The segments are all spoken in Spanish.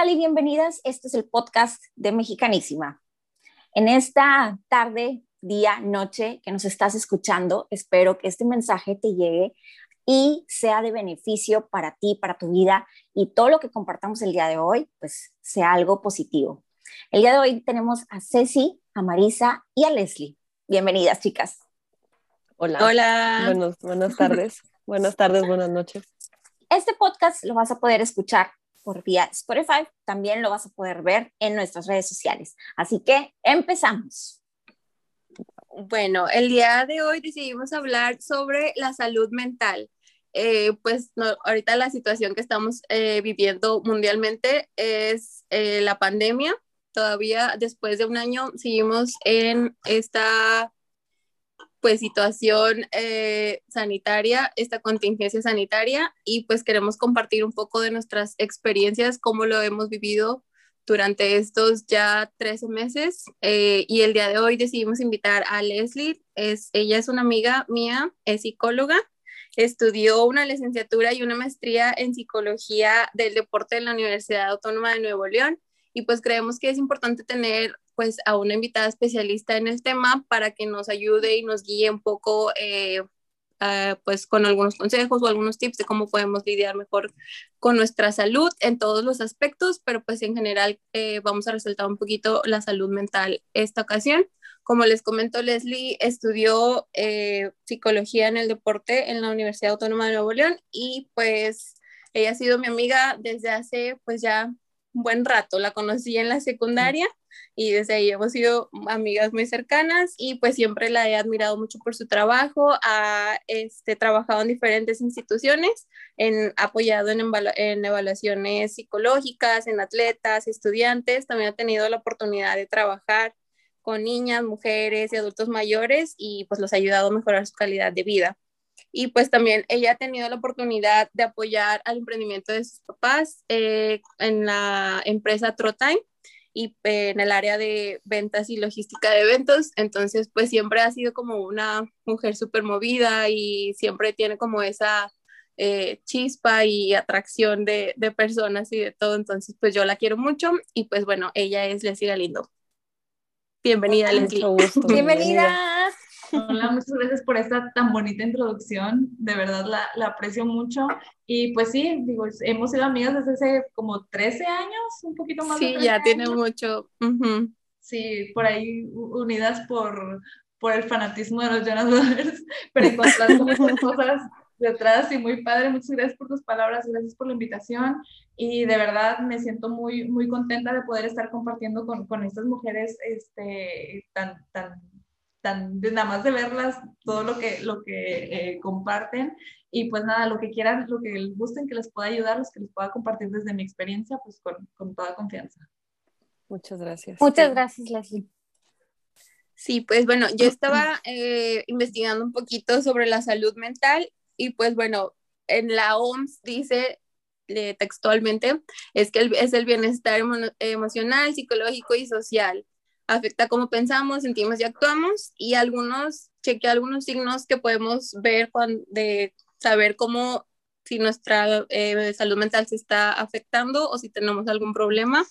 tal y bienvenidas? Este es el podcast de Mexicanísima. En esta tarde, día, noche que nos estás escuchando, espero que este mensaje te llegue y sea de beneficio para ti, para tu vida y todo lo que compartamos el día de hoy, pues sea algo positivo. El día de hoy tenemos a Ceci, a Marisa y a Leslie. Bienvenidas, chicas. Hola. Hola. buenas tardes. buenas tardes, buenas noches. Este podcast lo vas a poder escuchar por vía Spotify, también lo vas a poder ver en nuestras redes sociales. Así que empezamos. Bueno, el día de hoy decidimos hablar sobre la salud mental. Eh, pues ahorita la situación que estamos eh, viviendo mundialmente es eh, la pandemia. Todavía después de un año seguimos en esta pues situación eh, sanitaria, esta contingencia sanitaria y pues queremos compartir un poco de nuestras experiencias, cómo lo hemos vivido durante estos ya 13 meses eh, y el día de hoy decidimos invitar a Leslie, es, ella es una amiga mía, es psicóloga, estudió una licenciatura y una maestría en psicología del deporte en la Universidad Autónoma de Nuevo León y pues creemos que es importante tener pues a una invitada especialista en el tema para que nos ayude y nos guíe un poco eh, pues con algunos consejos o algunos tips de cómo podemos lidiar mejor con nuestra salud en todos los aspectos, pero pues en general eh, vamos a resaltar un poquito la salud mental esta ocasión. Como les comento, Leslie estudió eh, psicología en el deporte en la Universidad Autónoma de Nuevo León y pues ella ha sido mi amiga desde hace pues ya un buen rato. La conocí en la secundaria y desde ahí hemos sido amigas muy cercanas y pues siempre la he admirado mucho por su trabajo, ha este, trabajado en diferentes instituciones, en, apoyado en, en evaluaciones psicológicas, en atletas, estudiantes, también ha tenido la oportunidad de trabajar con niñas, mujeres y adultos mayores y pues los ha ayudado a mejorar su calidad de vida. Y pues también ella ha tenido la oportunidad de apoyar al emprendimiento de sus papás eh, en la empresa Trotime y eh, en el área de ventas y logística de eventos. Entonces, pues siempre ha sido como una mujer súper movida y siempre tiene como esa eh, chispa y atracción de, de, personas y de todo. Entonces, pues yo la quiero mucho y pues bueno, ella es Leslie Galindo. Bienvenida, Leslie. Bienvenida. Hola, muchas gracias por esta tan bonita introducción, de verdad la, la, aprecio mucho. Y pues sí, digo, hemos sido amigas desde hace como 13 años, un poquito más. Sí, ya tiene mucho. Sí, por ahí unidas por, por el fanatismo de los Jonas Brothers, pero encontrando muchas cosas detrás y muy padre. Muchas gracias por tus palabras, gracias por la invitación y de verdad me siento muy, muy contenta de poder estar compartiendo con, con estas mujeres este, tan, tan tan, nada más de verlas, todo lo que, lo que eh, comparten y pues nada, lo que quieran, lo que les gusten, que les pueda ayudar, los que les pueda compartir desde mi experiencia, pues con, con toda confianza. Muchas gracias. Muchas gracias, Leslie. Sí, pues bueno, yo estaba eh, investigando un poquito sobre la salud mental y pues bueno, en la OMS dice eh, textualmente, es que es el bienestar emocional, psicológico y social afecta cómo pensamos, sentimos y actuamos y algunos, cheque algunos signos que podemos ver cuando, de saber cómo, si nuestra eh, salud mental se está afectando o si tenemos algún problema.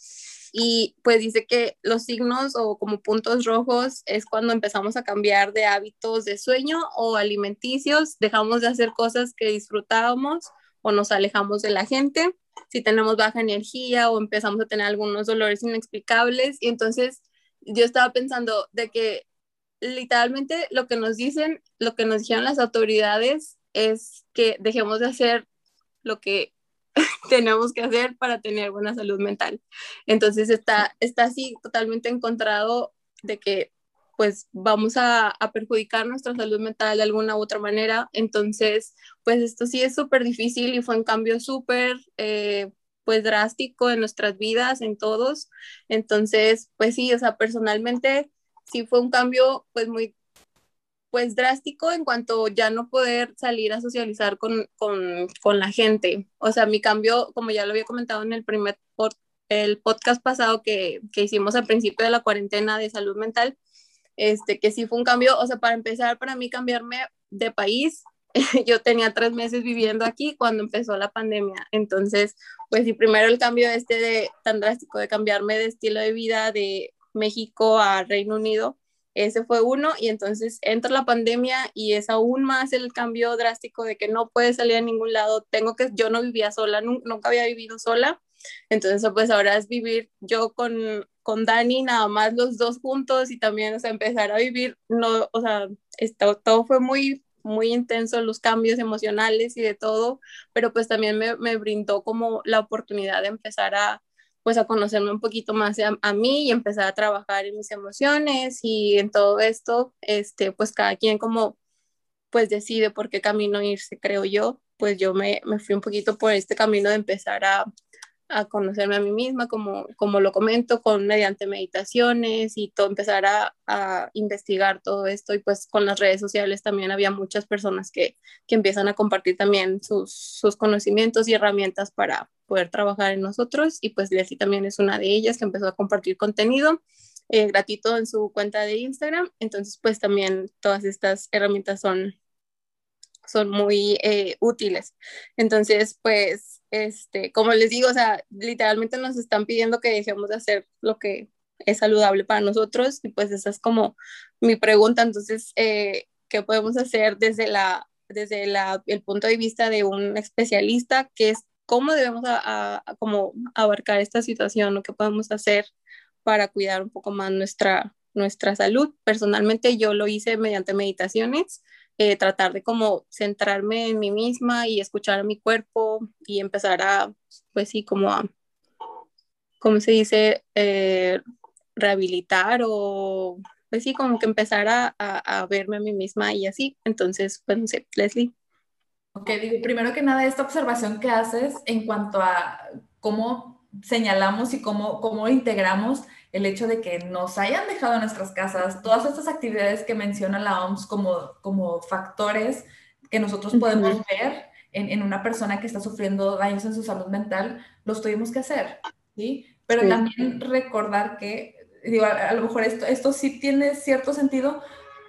Y pues dice que los signos o como puntos rojos es cuando empezamos a cambiar de hábitos de sueño o alimenticios, dejamos de hacer cosas que disfrutábamos o nos alejamos de la gente, si tenemos baja energía o empezamos a tener algunos dolores inexplicables y entonces yo estaba pensando de que literalmente lo que nos dicen, lo que nos dijeron las autoridades es que dejemos de hacer lo que tenemos que hacer para tener buena salud mental. Entonces está, está así totalmente encontrado de que pues vamos a, perjudicar nuestra salud mental de alguna u otra manera. Entonces, pues esto sí es súper difícil y fue un cambio súper eh, pues drástico en nuestras vidas, en todos. Entonces, pues sí, o sea, personalmente sí fue un cambio pues muy pues drástico en cuanto ya no poder salir a socializar con, con, con la gente. O sea, mi cambio, como ya lo había comentado en el primer el podcast pasado que, que hicimos al principio de la cuarentena de salud mental, este, que sí fue un cambio, o sea, para empezar, para mí cambiarme de país yo tenía tres meses viviendo aquí cuando empezó la pandemia. Entonces, pues sí, primero el cambio este de, tan drástico de cambiarme de estilo de vida de México a Reino Unido, ese fue uno y entonces entra la pandemia y es aún más el cambio drástico de que no puedes salir a ningún lado. Tengo que, yo no vivía sola, nunca había vivido sola. Entonces, pues ahora es vivir yo con, con Dani, nada más los dos juntos y también, o sea, empezar a vivir, no, o sea, esto, todo fue muy, muy intenso, los cambios emocionales y de todo, pero pues también me, me brindó como la oportunidad de empezar a, pues a conocerme un poquito más a, mí y empezar a trabajar en mis emociones y en todo esto, este, pues cada quien como pues decide por qué camino irse, creo yo, pues yo me, me fui un poquito por este camino de empezar a, a conocerme a mí misma, como, como lo comento, con mediante meditaciones y todo, empezar a, a, investigar todo esto. Y pues con las redes sociales también había muchas personas que, que empiezan a compartir también sus, sus, conocimientos y herramientas para poder trabajar en nosotros. Y pues Leslie también es una de ellas que empezó a compartir contenido eh, gratuito en su cuenta de Instagram, entonces pues también todas estas herramientas son son muy eh, útiles. Entonces, pues, este, como les digo, o sea, literalmente nos están pidiendo que dejemos de hacer lo que es saludable para nosotros y pues esa es como mi pregunta. Entonces, eh, ¿qué podemos hacer desde, la, desde la, el punto de vista de un especialista? que es cómo debemos a, como abarcar esta situación o qué podemos hacer para cuidar un poco más nuestra, nuestra salud? Personalmente yo lo hice mediante meditaciones eh, tratar de como centrarme en mí misma y escuchar a mi cuerpo y empezar a, pues sí, como a, ¿cómo se dice? Eh, rehabilitar o, pues sí, como que empezar a, a, verme a mí misma y así. Entonces, pues no sé, Leslie. Ok, digo, primero que nada, esta observación que haces en cuanto a cómo señalamos y cómo, cómo integramos el hecho de que nos hayan dejado en nuestras casas, todas estas actividades que menciona la OMS como, como factores que nosotros podemos ver en, en, una persona que está sufriendo daños en su salud mental, los tuvimos que hacer, ¿sí? Pero también recordar que, digo, a, lo mejor esto, esto sí tiene cierto sentido,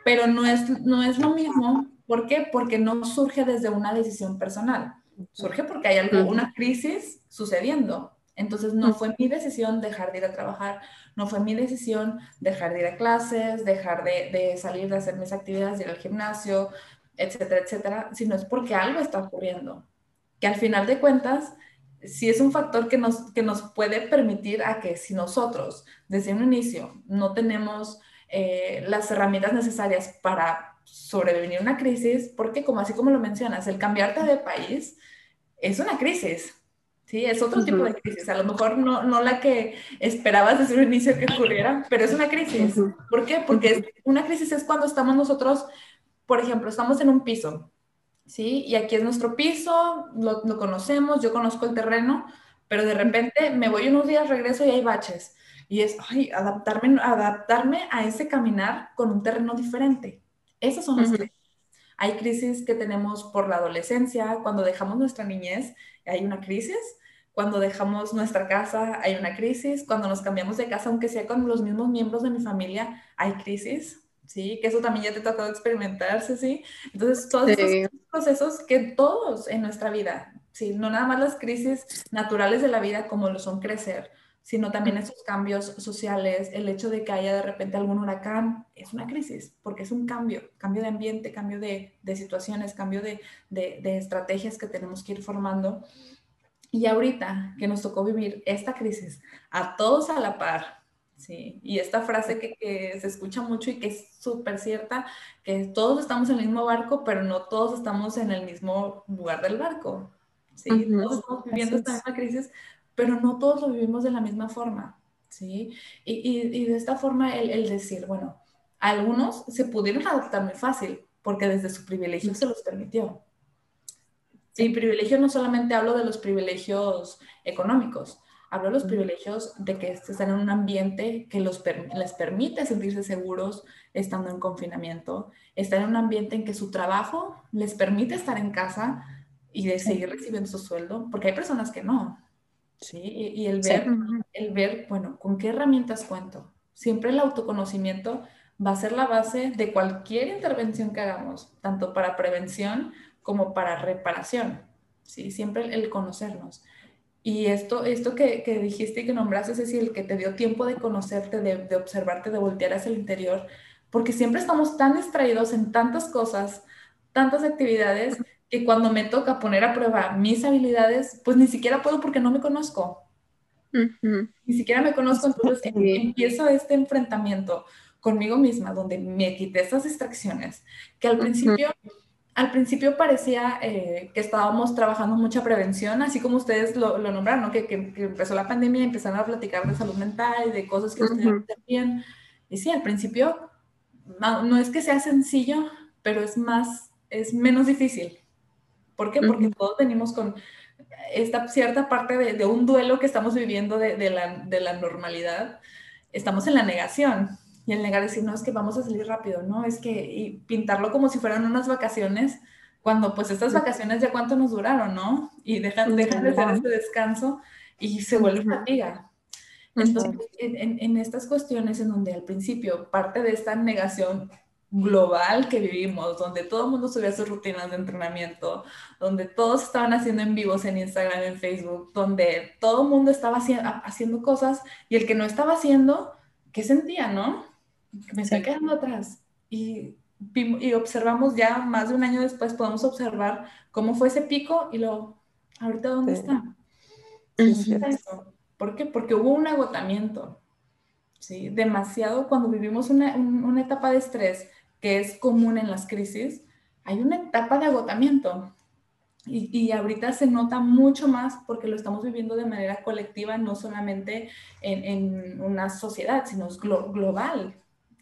pero no es, no es lo mismo. ¿Por qué? Porque no surge desde una decisión personal. Surge porque hay algo, una crisis sucediendo. Entonces no fue mi decisión dejar de ir a trabajar, no fue mi decisión dejar de ir a clases, dejar de, salir de hacer mis actividades, de ir al gimnasio, etcétera, etcétera, sino es porque algo está ocurriendo. Que al final de cuentas, sí es un factor que nos, que nos puede permitir a que si nosotros desde un inicio no tenemos eh, las herramientas necesarias para sobrevivir una crisis, porque como así como lo mencionas, el cambiarte de país es una crisis, Sí, es otro tipo de crisis. A lo mejor no, no la que esperabas desde un inicio que ocurriera, pero es una crisis. ¿Por qué? Porque una crisis es cuando estamos nosotros, por ejemplo, estamos en un piso, ¿sí? Y aquí es nuestro piso, lo, lo conocemos, yo conozco el terreno, pero de repente me voy unos días, regreso y hay baches. Y es, ay, adaptarme, adaptarme a ese caminar con un terreno diferente. Esas son las crisis. Hay crisis que tenemos por la adolescencia, cuando dejamos nuestra niñez, hay una crisis cuando dejamos nuestra casa hay una crisis, cuando nos cambiamos de casa, aunque sea con los mismos miembros de mi familia, hay crisis, ¿sí? Que eso también ya te tocó experimentarse, ¿sí? Entonces, todos esos procesos que todos en nuestra vida, ¿sí? No nada más las crisis naturales de la vida como lo son crecer, sino también esos cambios sociales, el hecho de que haya de repente algún huracán, es una crisis, porque es un cambio, cambio de ambiente, cambio de, de situaciones, cambio de, de, de estrategias que tenemos que ir formando. Y ahorita que nos tocó vivir esta crisis a todos a la par, ¿sí? Y esta frase que, que se escucha mucho y que es súper cierta, que todos estamos en el mismo barco, pero no todos estamos en el mismo lugar del barco, ¿sí? Todos estamos viviendo esta misma crisis, pero no todos lo vivimos de la misma forma, ¿sí? Y, y, y de esta forma el, el decir, bueno, algunos se pudieron adaptar muy fácil, porque desde su privilegio se los permitió, Sí, privilegio no solamente hablo de los privilegios económicos, hablo de los privilegios de que están en un ambiente que los les permite sentirse seguros estando en confinamiento, están en un ambiente en que su trabajo les permite estar en casa y de seguir recibiendo su sueldo, porque hay personas que no. ¿Sí? Y, el, ver, el ver, bueno, ¿con qué herramientas cuento? Siempre el autoconocimiento va a ser la base de cualquier intervención que hagamos, tanto para prevención como para reparación, ¿sí? Siempre el, conocernos. Y esto, esto que, que, dijiste y que nombraste, es decir, el que te dio tiempo de conocerte, de, de observarte, de voltear hacia el interior, porque siempre estamos tan distraídos en tantas cosas, tantas actividades, que cuando me toca poner a prueba mis habilidades, pues ni siquiera puedo porque no me conozco. Ni siquiera me conozco, entonces empiezo este enfrentamiento conmigo misma, donde me quité esas distracciones, que al principio, al principio parecía eh, que estábamos trabajando mucha prevención, así como ustedes lo, lo nombraron, que, que, empezó la pandemia y empezaron a platicar de salud mental y de cosas que ustedes bien. Y sí, al principio no, no, es que sea sencillo, pero es más, es menos difícil. ¿Por qué? Porque todos venimos con esta cierta parte de, de un duelo que estamos viviendo de, de, la, de, la, normalidad. Estamos en la negación. Y el negar decir, no, es que vamos a salir rápido, ¿no? Es que y pintarlo como si fueran unas vacaciones, cuando pues estas vacaciones ya cuánto nos duraron, ¿no? Y dejan, dejan de ser este descanso y se vuelve fatiga. Entonces, en, en, en, estas cuestiones en donde al principio parte de esta negación global que vivimos, donde todo el mundo subía sus rutinas de entrenamiento, donde todos estaban haciendo en vivos en Instagram, en Facebook, donde todo el mundo estaba haciendo cosas y el que no estaba haciendo, ¿qué sentía, no? Me estoy quedando atrás. Y, y observamos ya más de un año después, podemos observar cómo fue ese pico y lo, ahorita dónde está. ¿Por qué? Porque hubo un agotamiento. ¿sí? Demasiado cuando vivimos una, una etapa de estrés que es común en las crisis, hay una etapa de agotamiento. Y, y, ahorita se nota mucho más porque lo estamos viviendo de manera colectiva, no solamente en, en una sociedad, sino es global.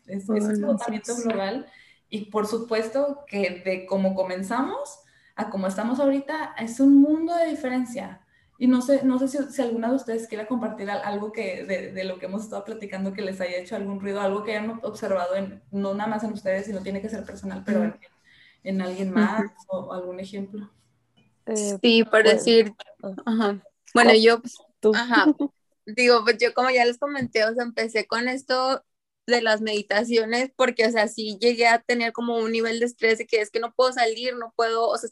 Es, es un agotamiento global. Y por supuesto que de cómo comenzamos a cómo estamos ahorita, es un mundo de diferencia. Y no sé, no sé si, si alguna de ustedes quiera compartir algo que de, de, lo que hemos estado platicando que les haya hecho algún ruido, algo que hayan observado, en, no nada más en ustedes, sino tiene que ser personal, pero en, en alguien más o, algún ejemplo. Eh, sí, por pues, decir, ah. ajá. bueno, yo, ¿Tú? ajá, digo, pues yo como ya les comenté, o sea, empecé con esto de las meditaciones porque, o sea, sí llegué a tener como un nivel de estrés de que es que no puedo salir, no puedo, o sea,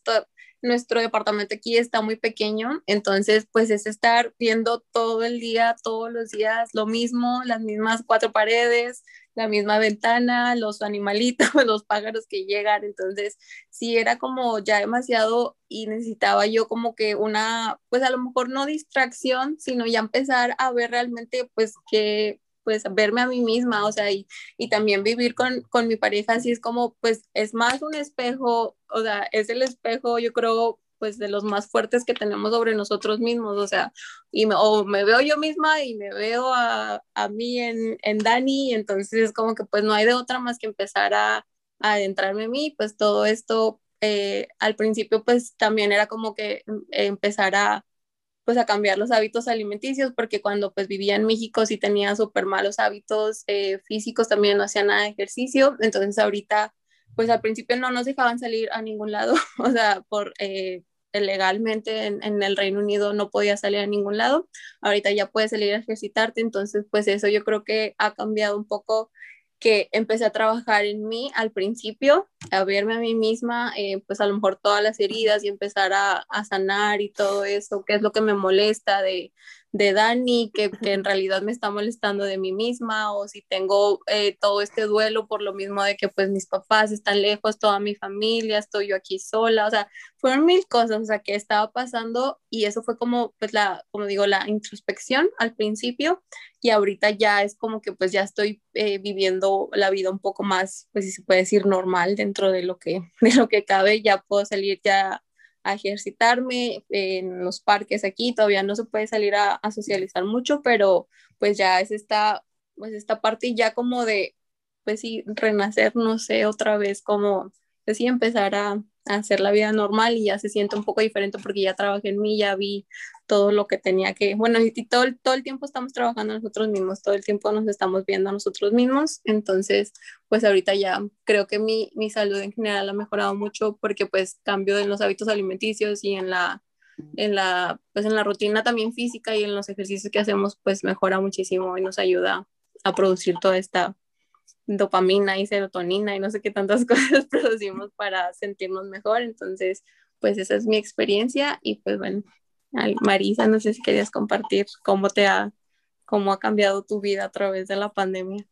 nuestro departamento aquí está muy pequeño, entonces pues es estar viendo todo el día, todos los días lo mismo, las mismas cuatro paredes, la misma ventana, los animalitos, los pájaros que llegan, entonces sí era como ya demasiado y necesitaba yo como que una, pues a lo mejor no distracción, sino ya empezar a ver realmente pues que pues verme a mí misma, o sea, y, y también vivir con, con, mi pareja, así es como, pues es más un espejo, o sea, es el espejo, yo creo, pues de los más fuertes que tenemos sobre nosotros mismos, o sea, y me, o me veo yo misma y me veo a, a mí en, en Dani, y entonces es como que pues no hay de otra más que empezar a, a adentrarme en mí, pues todo esto eh, al principio pues también era como que mm, empezar a pues a cambiar los hábitos alimenticios, porque cuando pues vivía en México sí tenía súper malos hábitos eh, físicos, también no hacía nada de ejercicio, entonces ahorita pues al principio no nos dejaban salir a ningún lado, o sea, por eh, legalmente en, en, el Reino Unido no podía salir a ningún lado, ahorita ya puedes salir a ejercitarte, entonces pues eso yo creo que ha cambiado un poco que empecé a trabajar en mí al principio, a verme a mí misma, eh, pues a lo mejor todas las heridas y empezar a, a, sanar y todo eso, qué es lo que me molesta de, de Dani, que, que, en realidad me está molestando de mí misma, o si tengo eh, todo este duelo por lo mismo de que pues mis papás están lejos, toda mi familia, estoy yo aquí sola, o sea, fueron mil cosas, o sea, que estaba pasando y eso fue como, pues la, como digo, la introspección al principio y ahorita ya es como que pues ya estoy eh, viviendo la vida un poco más, pues si se puede decir normal dentro de lo que, de lo que cabe, ya puedo salir ya a ejercitarme en los parques aquí, todavía no se puede salir a, socializar mucho, pero pues ya es esta, pues esta parte ya como de, pues sí, renacer, no sé, otra vez como, pues empezar a, a hacer la vida normal y ya se siente un poco diferente porque ya trabajé en mí, ya vi todo lo que tenía que, bueno, y todo, todo el tiempo estamos trabajando nosotros mismos, todo el tiempo nos estamos viendo a nosotros mismos, entonces, pues ahorita ya creo que mi, mi salud en general ha mejorado mucho porque pues cambio en los hábitos alimenticios y en la, en la, pues en la rutina también física y en los ejercicios que hacemos, pues mejora muchísimo y nos ayuda a producir toda esta dopamina y serotonina y no sé qué tantas cosas producimos para sentirnos mejor. Entonces, pues esa es mi experiencia y pues bueno, Marisa, no sé si querías compartir cómo te ha, cómo ha cambiado tu vida a través de la pandemia.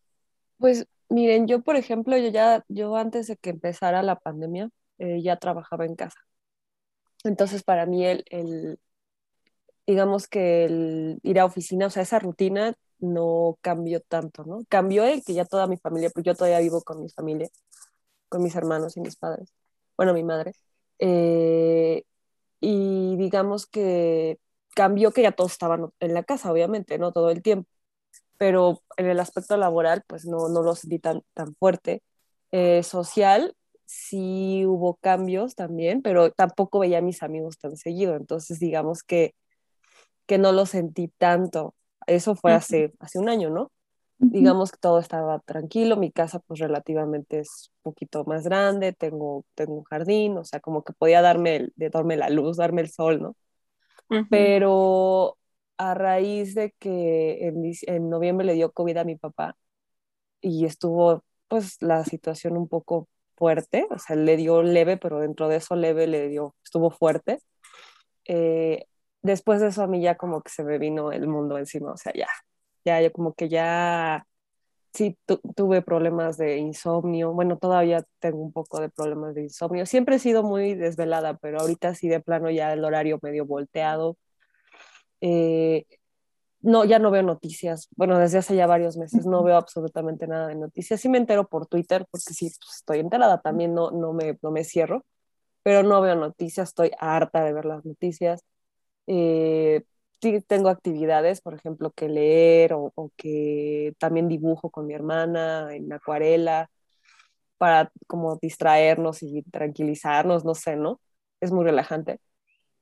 Pues miren, yo por ejemplo, yo ya, yo antes de que empezara la pandemia, eh, ya trabajaba en casa. Entonces para mí el, el, digamos que el ir a oficina, o sea, esa rutina no cambió tanto, ¿no? Cambió el que ya toda mi familia, pues yo todavía vivo con mi familia, con mis hermanos y mis padres, bueno, mi madre. Eh, y digamos que cambió que ya todos estaban en la casa, obviamente, ¿no? Todo el tiempo. Pero en el aspecto laboral, pues no, no lo sentí tan, tan fuerte. Eh, social, sí hubo cambios también, pero tampoco veía a mis amigos tan seguido. Entonces, digamos que, que no lo sentí tanto. Eso fue hace, hace un año, ¿no? Digamos que todo estaba tranquilo, mi casa pues relativamente es un poquito más grande, tengo, tengo un jardín, o sea, como que podía darme, de darme la luz, darme el sol, ¿no? Pero a raíz de que en, en, noviembre le dio COVID a mi papá y estuvo pues la situación un poco fuerte, o sea, le dio leve, pero dentro de eso leve le dio, estuvo fuerte. Eh, después de eso a mí ya como que se me vino el mundo encima, o sea, ya, ya yo como que ya sí tuve problemas de insomnio, bueno, todavía tengo un poco de problemas de insomnio, siempre he sido muy desvelada, pero ahorita sí de plano ya el horario medio volteado. Eh, no, ya no veo noticias, bueno, desde hace ya varios meses no veo absolutamente nada de noticias, sí me entero por Twitter, porque sí pues, estoy enterada, también no, no, me, no me cierro, pero no veo noticias, estoy harta de ver las noticias. Eh, tengo actividades, por ejemplo, que leer o, que también dibujo con mi hermana en acuarela para como distraernos y tranquilizarnos, no sé, ¿no? Es muy relajante.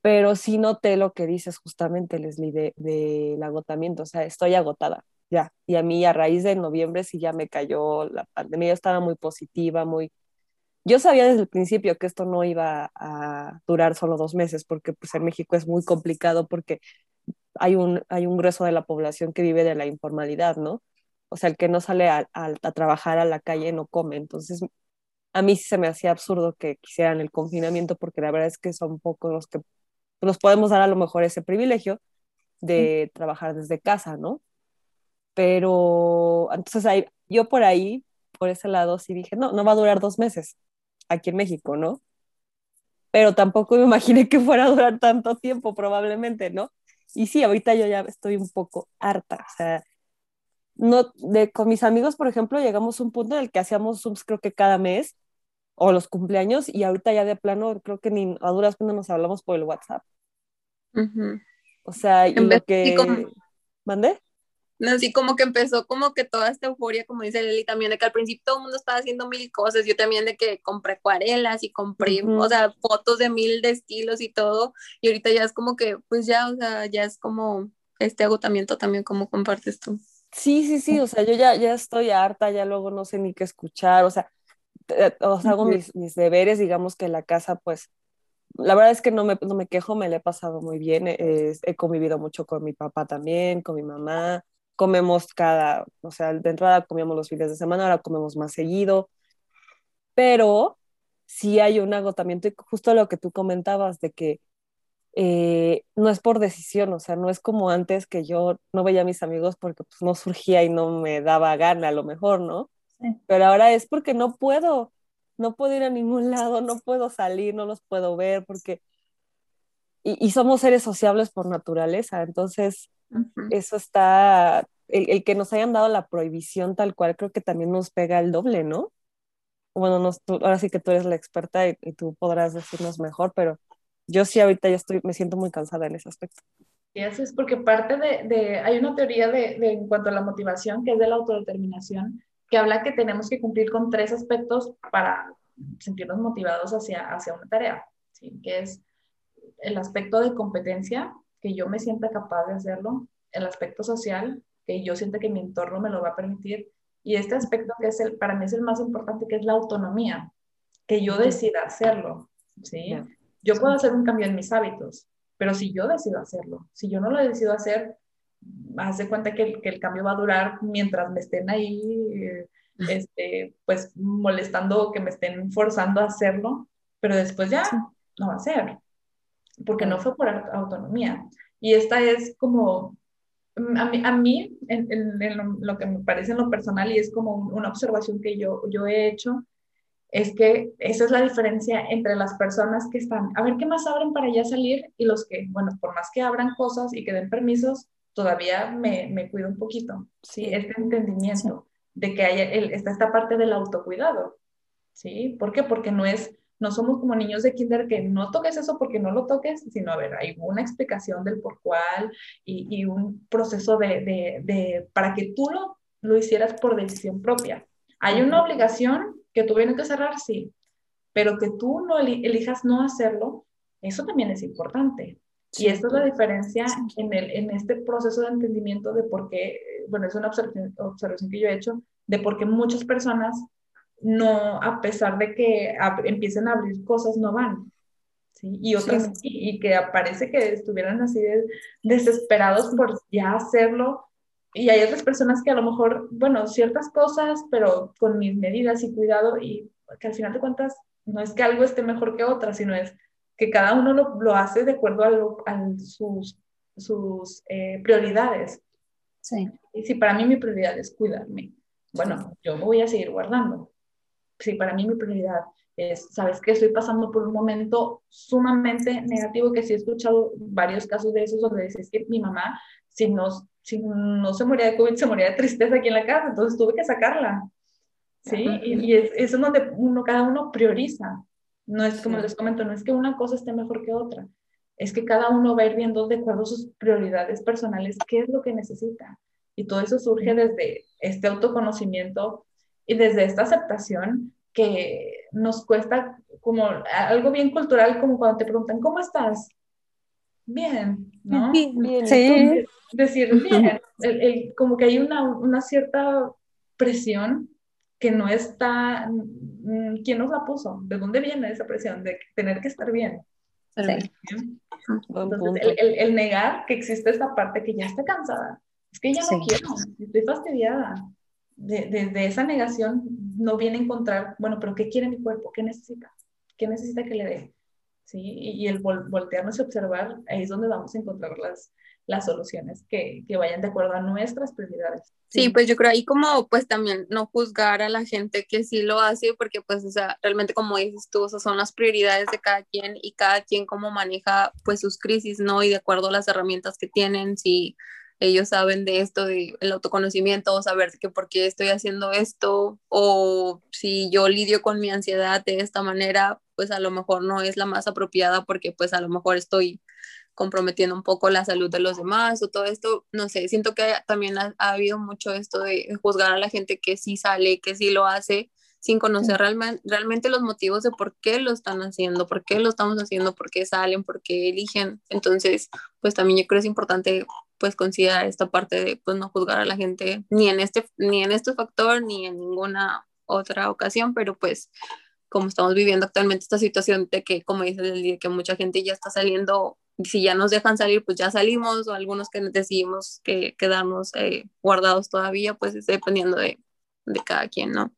Pero sí noté lo que dices justamente, Leslie, del de, agotamiento, o sea, estoy agotada, ya. Y a mí a raíz de noviembre sí ya me cayó la pandemia, estaba muy positiva, muy yo sabía desde el principio que esto no iba a durar solo dos meses, porque pues en México es muy complicado porque hay un, hay un grueso de la población que vive de la informalidad, ¿no? O sea, el que no sale a, a, trabajar a la calle no come. Entonces, a mí sí se me hacía absurdo que quisieran el confinamiento porque la verdad es que son pocos los que nos podemos dar a lo mejor ese privilegio de trabajar desde casa, ¿no? Pero entonces ahí, yo por ahí, por ese lado, sí dije, no, no va a durar dos meses aquí en México, ¿no? Pero tampoco me imaginé que fuera a durar tanto tiempo, probablemente, ¿no? Y sí, ahorita yo ya estoy un poco harta, o sea, no, de, con mis amigos, por ejemplo, llegamos a un punto en el que hacíamos Zooms creo que cada mes, o los cumpleaños, y ahorita ya de plano creo que ni a duras penas nos hablamos por el WhatsApp. O sea, y lo que... ¿Mandé? No, sí, como que empezó como que toda esta euforia, como dice Leli también, de que al principio todo el mundo estaba haciendo mil cosas, yo también de que compré acuarelas y compré, o sea, fotos de mil de estilos y todo, y ahorita ya es como que, pues ya, o sea, ya es como este agotamiento también, como compartes tú. Sí, sí, sí, o sea, yo ya, ya estoy harta, ya luego no sé ni qué escuchar, o sea, o sea hago mis, mis, deberes, digamos que la casa, pues, la verdad es que no me, no me quejo, me la he pasado muy bien, he convivido mucho con mi papá también, con mi mamá, comemos cada, o sea, de entrada comíamos los fines de semana, ahora comemos más seguido, pero sí hay un agotamiento y justo lo que tú comentabas de que eh, no es por decisión, o sea, no es como antes que yo no veía a mis amigos porque pues, no surgía y no me daba gana a lo mejor, ¿no? Pero ahora es porque no puedo, no puedo ir a ningún lado, no puedo salir, no los puedo ver porque... Y, y somos seres sociables por naturaleza, entonces eso está, el, que nos hayan dado la prohibición tal cual, creo que también nos pega el doble, ¿no? Bueno, ahora sí que tú eres la experta y, tú podrás decirnos mejor, pero yo sí ahorita ya estoy, me siento muy cansada en ese aspecto. Y eso es porque parte de, de hay una teoría de, de, en cuanto a la motivación, que es de la autodeterminación, que habla que tenemos que cumplir con tres aspectos para sentirnos motivados hacia, hacia una tarea, ¿sí? que es el aspecto de competencia, que yo me sienta capaz de hacerlo, el aspecto social, que yo siento que mi entorno me lo va a permitir, y este aspecto que es el, para mí es el más importante, que es la autonomía, que yo decida hacerlo, ¿sí? Yo puedo hacer un cambio en mis hábitos, pero si yo decido hacerlo, si yo no lo decido hacer, haz de cuenta que el, que el cambio va a durar mientras me estén ahí, este, pues molestando o que me estén forzando a hacerlo, pero después ya, no va a ser, porque no fue por autonomía. Y esta es como, mm, a mí, a mí en, en, lo que me parece en lo personal y es como una observación que yo, yo he hecho, es que esa es la diferencia entre las personas que están, a ver qué más abren para ya salir y los que, bueno, por más que abran cosas y que den permisos, todavía me, me cuido un poquito, ¿sí? Este entendimiento de que hay, está esta parte del autocuidado, ¿sí? ¿Por qué? Porque no es, no somos como niños de kinder que no toques eso porque no lo toques, sino, a ver, hay una explicación del por cuál y, y un proceso de, de, de, para que tú lo, lo hicieras por decisión propia. Hay una obligación que tú vienes que cerrar, sí, pero que tú no elijas no hacerlo, eso también es importante. Y esta es la diferencia en, el, en este proceso de entendimiento de por qué, bueno, es una observación, observación que yo he hecho, de por qué muchas personas no, a pesar de que empiecen a abrir cosas, no van. ¿sí? Y otras sí. y, que parece que estuvieran así desesperados por ya hacerlo. Y hay otras personas que a lo mejor, bueno, ciertas cosas, pero con mis medidas y cuidado, y que al final de cuentas no es que algo esté mejor que otra, sino es que cada uno lo, lo hace de acuerdo a, a sus, sus eh, prioridades. Sí. Y si para mí mi prioridad es cuidarme, bueno, yo me voy a seguir guardando. Si para mí mi prioridad es, sabes que estoy pasando por un momento sumamente negativo, que sí he escuchado varios casos de esos donde dices que mi mamá, si no, si no se moría de COVID, se moría de tristeza aquí en la casa, entonces tuve que sacarla. ¿Sí? Y, y es, es donde uno, cada uno prioriza. No es como les comento, no es que una cosa esté mejor que otra, es que cada uno va a ir viendo de acuerdo a sus prioridades personales qué es lo que necesita. Y todo eso surge desde este autoconocimiento y desde esta aceptación que nos cuesta como algo bien cultural, como cuando te preguntan, ¿cómo estás? Bien, ¿no? Bien, sí. decir, bien, como que hay una, una cierta presión que no está, mm, ¿quién nos la puso? ¿De dónde viene esa presión de tener que estar bien? Entonces, el, el, negar que existe esta parte que ya está cansada, es que ya no quiero, estoy fastidiada. Desde de, esa negación no viene a encontrar, bueno, pero ¿qué quiere mi cuerpo? ¿Qué necesita? ¿Qué necesita que le dé? ¿Sí? Y, y el voltearnos y observar, ahí es donde vamos a encontrar las, las soluciones que, que, vayan de acuerdo a nuestras prioridades. Sí, pues yo creo ahí como pues también no juzgar a la gente que sí lo hace, porque pues o sea, realmente como dices tú, o sea, son las prioridades de cada quien y cada quien cómo maneja pues sus crisis, ¿no? Y de acuerdo a las herramientas que tienen, si ellos saben de esto, del autoconocimiento, o saber que por qué estoy haciendo esto, o si yo lidio con mi ansiedad de esta manera, pues a lo mejor no es la más apropiada porque pues a lo mejor estoy comprometiendo un poco la salud de los demás o todo esto, no sé, siento que también ha, habido mucho esto de, juzgar a la gente que sí sale, que sí lo hace, sin conocer realmente, realmente los motivos de por qué lo están haciendo, por qué lo estamos haciendo, por qué salen, por qué eligen. Entonces, pues también yo creo que es importante pues considerar esta parte de pues no juzgar a la gente ni en este ni en este factor ni en ninguna otra ocasión, pero pues como estamos viviendo actualmente esta situación de que como dices el día que mucha gente ya está saliendo si ya nos dejan salir, pues ya salimos, o algunos que decidimos que quedarnos eh, guardados todavía, pues dependiendo de, de, cada quien, ¿no?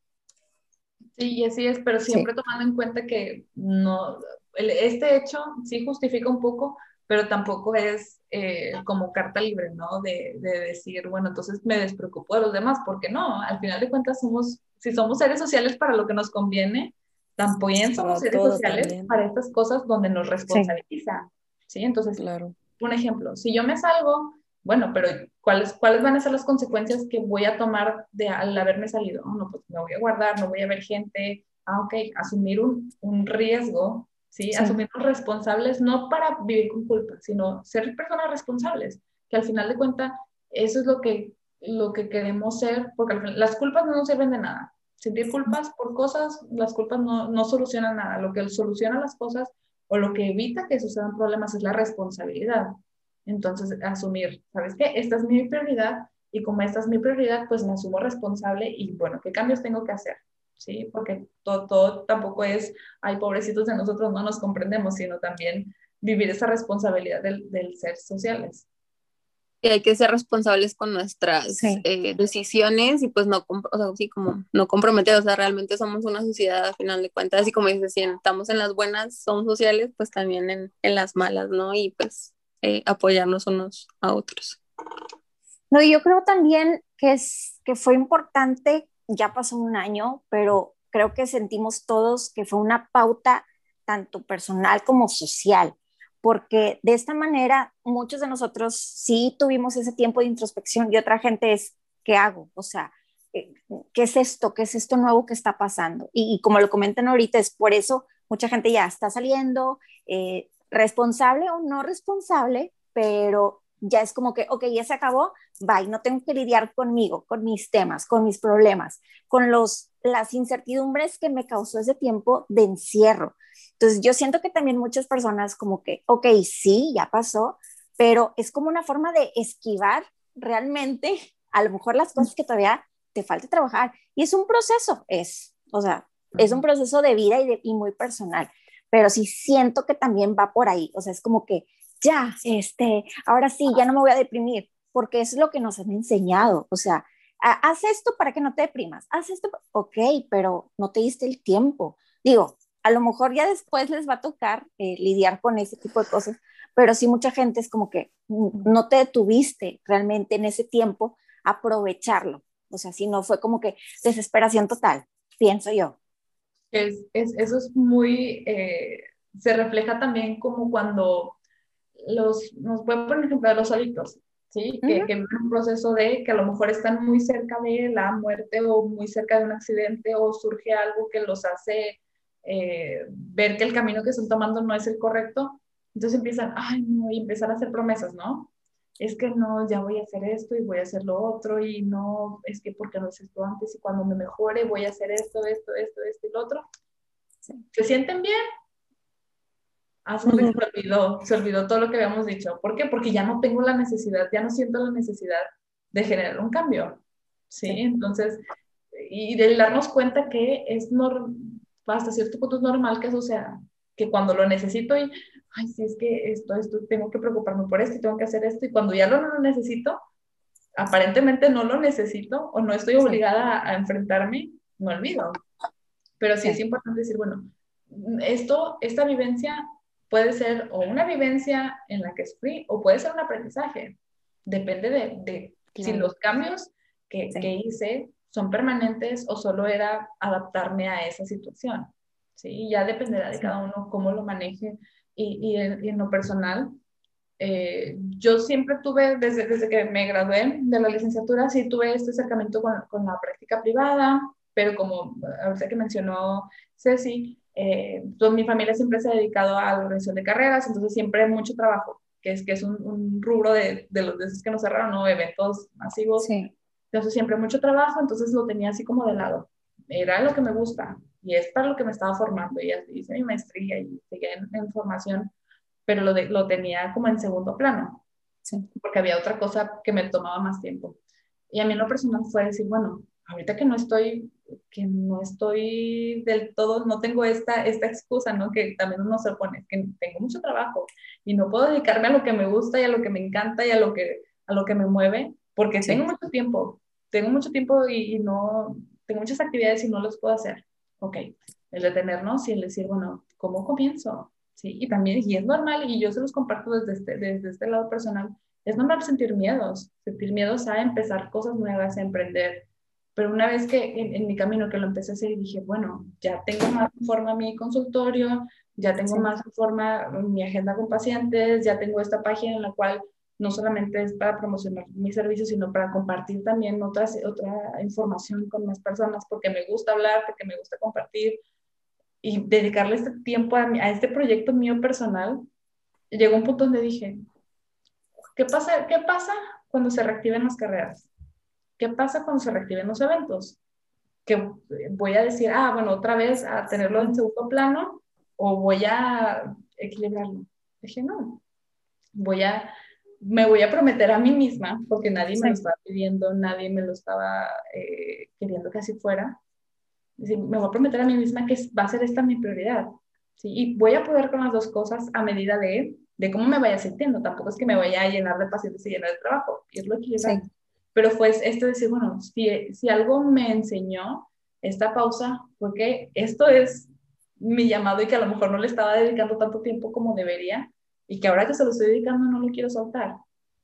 Sí, así es, pero siempre tomando en cuenta que no, este hecho sí justifica un poco, pero tampoco es eh, como carta libre, ¿no? De, de, decir, bueno, entonces me despreocupo de los demás, porque no, al final de cuentas somos, si somos seres sociales para lo que nos conviene, también somos seres sociales para estas cosas donde nos responsabiliza. ¿sí? Entonces, claro. un ejemplo, si yo me salgo, bueno, pero ¿cuáles, ¿cuáles van a ser las consecuencias que voy a tomar de al haberme salido? No, pues me voy a guardar, no voy a ver gente, ah, ok, asumir un, un riesgo, ¿sí? sí. Asumirnos responsables no para vivir con culpa, sino ser personas responsables, que al final de cuentas eso es lo que, lo que queremos ser, porque las culpas no nos sirven de nada. Sentir culpas por cosas, las culpas no, no solucionan nada. Lo que soluciona las cosas o lo que evita que sucedan problemas es la responsabilidad. Entonces, asumir, ¿sabes qué? Esta es mi prioridad y como esta es mi prioridad, pues me asumo responsable y bueno, ¿qué cambios tengo que hacer? ¿Sí? Porque todo, todo tampoco es, ay, pobrecitos de nosotros no nos comprendemos, sino también vivir esa responsabilidad del, del ser sociales. y hay que ser responsables con nuestras eh, decisiones y pues no, o sea, sí, como no comprometer, o sea, realmente somos una sociedad a final de cuentas y como dices, si estamos en las buenas, son sociales, pues también en, en las malas, ¿no? Y pues eh, apoyarnos unos a otros. No, y yo creo también que, es, que fue importante, ya pasó un año, pero creo que sentimos todos que fue una pauta tanto personal como social porque de esta manera muchos de nosotros sí tuvimos ese tiempo de introspección y otra gente es, ¿qué hago? O sea, eh, ¿qué es esto? ¿Qué es esto nuevo que está pasando? Y, como lo comentan ahorita, es por eso mucha gente ya está saliendo, eh, responsable o no responsable, pero ya es como que, ok, ya se acabó, bye, no tengo que lidiar conmigo, con mis temas, con mis problemas, con los, las incertidumbres que me causó ese tiempo de encierro. Entonces, yo siento que también muchas personas como que, ok, sí, ya pasó, pero es como una forma de esquivar realmente a lo mejor las cosas que todavía te falta trabajar. Y es un proceso, es, o sea, es un proceso de vida y, y muy personal, pero sí siento que también va por ahí, o sea, es como que ya, este, ahora sí, ya no me voy a deprimir, porque es lo que nos han enseñado, o sea, haz esto para que no te deprimas, haz esto, ok, pero no te diste el tiempo. Digo, a lo mejor ya después les va a tocar eh, lidiar con ese tipo de cosas, pero sí mucha gente es como que no te detuviste realmente en ese tiempo aprovecharlo. O sea, si no fue como que desesperación total, pienso yo. Es, es eso es muy, eh, se refleja también como cuando los, nos pueden poner ejemplo de los adictos, ¿sí? Que, que un proceso de que a lo mejor están muy cerca de la muerte o muy cerca de un accidente o surge algo que los hace eh, ver que el camino que están tomando no es el correcto, entonces empiezan, ay, no, y empezar a hacer promesas, ¿no? Es que no, ya voy a hacer esto y voy a hacer lo otro y no, es que porque no hice esto antes y cuando me mejore voy a hacer esto, esto, esto, esto y lo otro. ¿Se sienten bien? Ah, se olvidó, se olvidó todo lo que habíamos dicho. ¿Por qué? Porque ya no tengo la necesidad, ya no siento la necesidad de generar un cambio. ¿sí? Entonces, y de darnos cuenta que es normal, hasta cierto punto es normal que eso sea, que cuando lo necesito y, ay, sí, es que esto, esto, tengo que preocuparme por esto y tengo que hacer esto, y cuando ya lo, no lo necesito, aparentemente no lo necesito o no estoy obligada a, enfrentarme, me olvido. Pero sí, sí es importante decir, bueno, esto, esta vivencia puede ser o una vivencia en la que sufrí o puede ser un aprendizaje. Depende de, de si los cambios que, que, hice son permanentes o solo era adaptarme a esa situación. ¿sí? Ya dependerá de cada uno cómo lo maneje. Y, y, en, lo personal, eh, yo siempre tuve, desde, desde que me gradué de la licenciatura, sí tuve este acercamiento con, con la práctica privada, pero como ahorita que mencionó Ceci, eh, pues mi familia siempre se ha dedicado a la organización de carreras, entonces siempre hay mucho trabajo, que es, que es un, rubro de, de los de esos que nos cerraron, ¿no? eventos masivos. Sí. Entonces siempre mucho trabajo, entonces lo tenía así como de lado. Era lo que me gusta y es para lo que me estaba formando. Y hice mi maestría y seguía en, formación, pero lo, de, lo tenía como en segundo plano, sí. porque había otra cosa que me tomaba más tiempo. Y a mí en lo personal fue decir, bueno, ahorita que no estoy, que no estoy del todo, no tengo esta, esta excusa, ¿no? Que también uno se pone, que tengo mucho trabajo y no puedo dedicarme a lo que me gusta y a lo que me encanta y a lo que, a lo que me mueve, porque tengo mucho tiempo, tengo mucho tiempo y, no, tengo muchas actividades y no las puedo hacer. Ok, el detenernos y el decir, bueno, ¿cómo comienzo? Sí, y también, y es normal, y yo se los comparto desde este, desde este lado personal, es normal sentir miedos, sentir miedos a empezar cosas nuevas, a emprender, pero una vez que en, mi camino que lo empecé a hacer, dije, bueno, ya tengo más forma mi consultorio, ya tengo más forma mi agenda con pacientes, ya tengo esta página en la cual no solamente es para promocionar mis servicios, sino para compartir también otras, otra información con más personas, porque me gusta hablar, porque me gusta compartir y dedicarle este tiempo a, a este proyecto mío personal. Llegó un punto donde dije, ¿qué pasa, ¿qué pasa cuando se reactiven las carreras? ¿Qué pasa cuando se reactiven los eventos? Que voy a decir, ah, bueno, otra vez a tenerlo en segundo plano o voy a equilibrarlo. Dije, no, voy a, me voy a prometer a mí misma, porque nadie me lo estaba pidiendo, nadie me lo estaba eh, queriendo que así fuera. me voy a prometer a mí misma que va a ser esta mi prioridad. ¿sí? Y voy a poder con las dos cosas a medida de de cómo me vaya sintiendo. Tampoco es que me vaya a llenar de pacientes y llenar de trabajo, es lo que Pero fue esto de decir, bueno, si, si algo me enseñó esta pausa, fue que esto es mi llamado y que a lo mejor no le estaba dedicando tanto tiempo como debería y que ahora que se lo estoy dedicando no lo quiero soltar,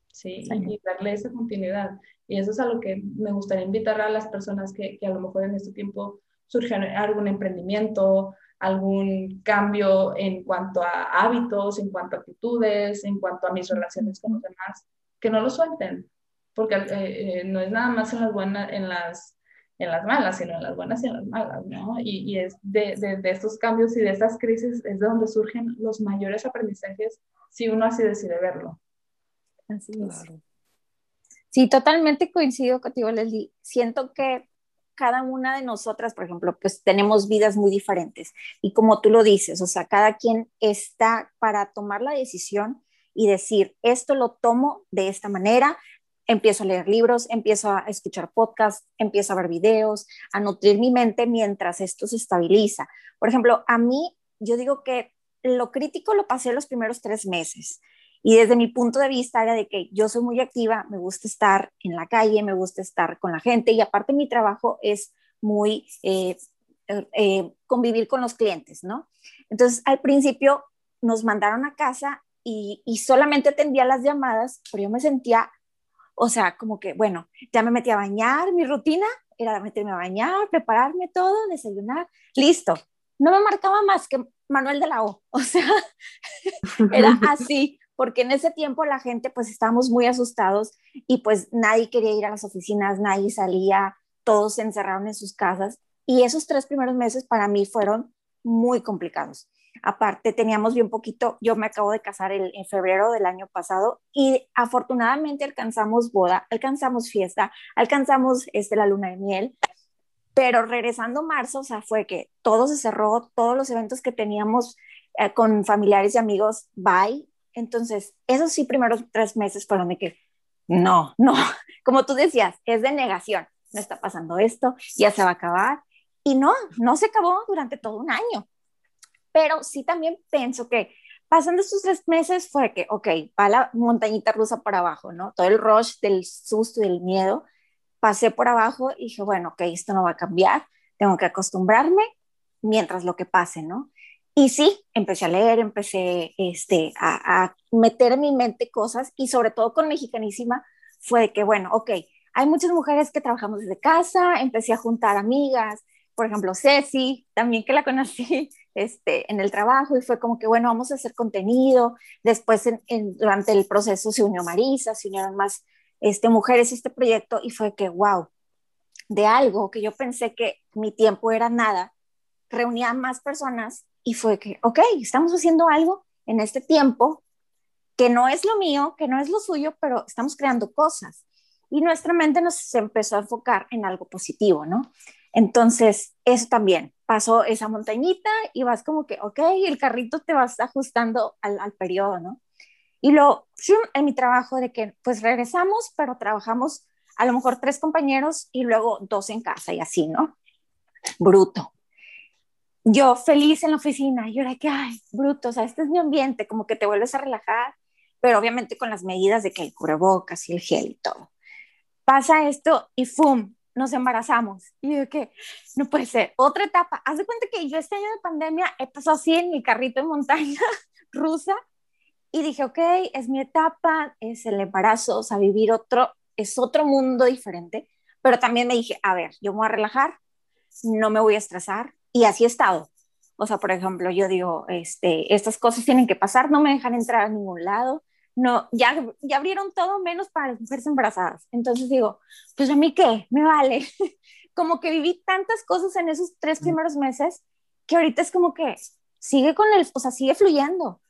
¿sí? Y darle esa continuidad. Y eso es a lo que me gustaría invitar a las personas que, que a lo mejor en este tiempo surge algún emprendimiento, algún cambio en cuanto a hábitos, en cuanto a actitudes, en cuanto a mis relaciones con los demás, que no lo suelten, porque eh, eh, no es nada más en las buenas, en las, en las malas, sino en las buenas y en las malas, ¿no? Y, y es de, de, de, estos cambios y de estas crisis es de donde surgen los mayores aprendizajes si uno así decide verlo. Así es. Sí, totalmente coincido contigo, Leslie. Siento que cada una de nosotras, por ejemplo, pues tenemos vidas muy diferentes. Y como tú lo dices, o sea, cada quien está para tomar la decisión y decir, esto lo tomo de esta manera, empiezo a leer libros, empiezo a escuchar podcasts, empiezo a ver videos, a nutrir mi mente mientras esto se estabiliza. Por ejemplo, a mí, yo digo que lo crítico lo pasé los primeros tres meses. Y desde mi punto de vista era de que yo soy muy activa, me gusta estar en la calle, me gusta estar con la gente y aparte mi trabajo es muy eh, eh, convivir con los clientes, ¿no? Entonces al principio nos mandaron a casa y, y solamente atendía las llamadas, pero yo me sentía, o sea, como que, bueno, ya me metí a bañar, mi rutina era meterme a bañar, prepararme todo, desayunar, listo. No me marcaba más que Manuel de la O, o sea, era así, porque en ese tiempo la gente pues estábamos muy asustados y pues nadie quería ir a las oficinas, nadie salía, todos se encerraron en sus casas y esos tres primeros meses para mí fueron muy complicados. Aparte, teníamos bien poquito, yo me acabo de casar en febrero del año pasado y afortunadamente alcanzamos boda, alcanzamos fiesta, alcanzamos este, la luna de miel, pero regresando marzo, o sea, fue que todo se cerró, todos los eventos que teníamos eh, con familiares y amigos, bye, entonces, esos sí primeros tres meses fueron de que, no, no, como tú decías, es de negación, no está pasando esto, ya se va a acabar. Y no, no se acabó durante todo un año. Pero sí también pienso que pasando estos tres meses fue que, ok, va la montañita rusa para abajo, ¿no? Todo el rush del susto y del miedo, pasé por abajo y dije, bueno, ok, esto no va a cambiar, tengo que acostumbrarme mientras lo que pase, ¿no? Y sí, empecé a leer, empecé este, a, meter en mi mente cosas y sobre todo con Mexicanísima fue de que, bueno, ok, hay muchas mujeres que trabajamos desde casa, empecé a juntar amigas, por ejemplo, Ceci, también que la conocí este, en el trabajo y fue como que, bueno, vamos a hacer contenido. Después, durante el proceso, se unió Marisa, se unieron más este, mujeres a este proyecto y fue que, wow, de algo que yo pensé que mi tiempo era nada, reunía más personas y fue que, ok, estamos haciendo algo en este tiempo que no es lo mío, que no es lo suyo, pero estamos creando cosas. Y nuestra mente nos empezó a enfocar en algo positivo, ¿no? Entonces, eso también, pasó esa montañita y vas como que, ok, el carrito te vas ajustando al, al periodo, ¿no? Y lo, en mi trabajo de que, pues regresamos, pero trabajamos a lo mejor tres compañeros y luego dos en casa y así, ¿no? Bruto yo feliz en la oficina, y ahora que, ay, bruto, o sea, este es mi ambiente, como que te vuelves a relajar, pero obviamente con las medidas de que el cubrebocas y el gel y todo. Pasa esto y ¡fum! Nos embarazamos. Y yo que, no puede ser, otra etapa. Haz de cuenta que yo este año de pandemia he pasado así en mi carrito de montaña rusa y dije, ok, es mi etapa, es el embarazo, o sea, vivir otro, es otro mundo diferente, pero también me dije, a ver, yo me voy a relajar, no me voy a estresar, y así he estado. O sea, por ejemplo, yo digo, este, estas cosas tienen que pasar, no me dejan entrar a ningún lado, no, ya, ya abrieron todo menos para las mujeres embarazadas. Entonces digo, pues a mí qué, me vale. como que viví tantas cosas en esos tres primeros meses que ahorita es como que sigue con el, o sea, sigue fluyendo.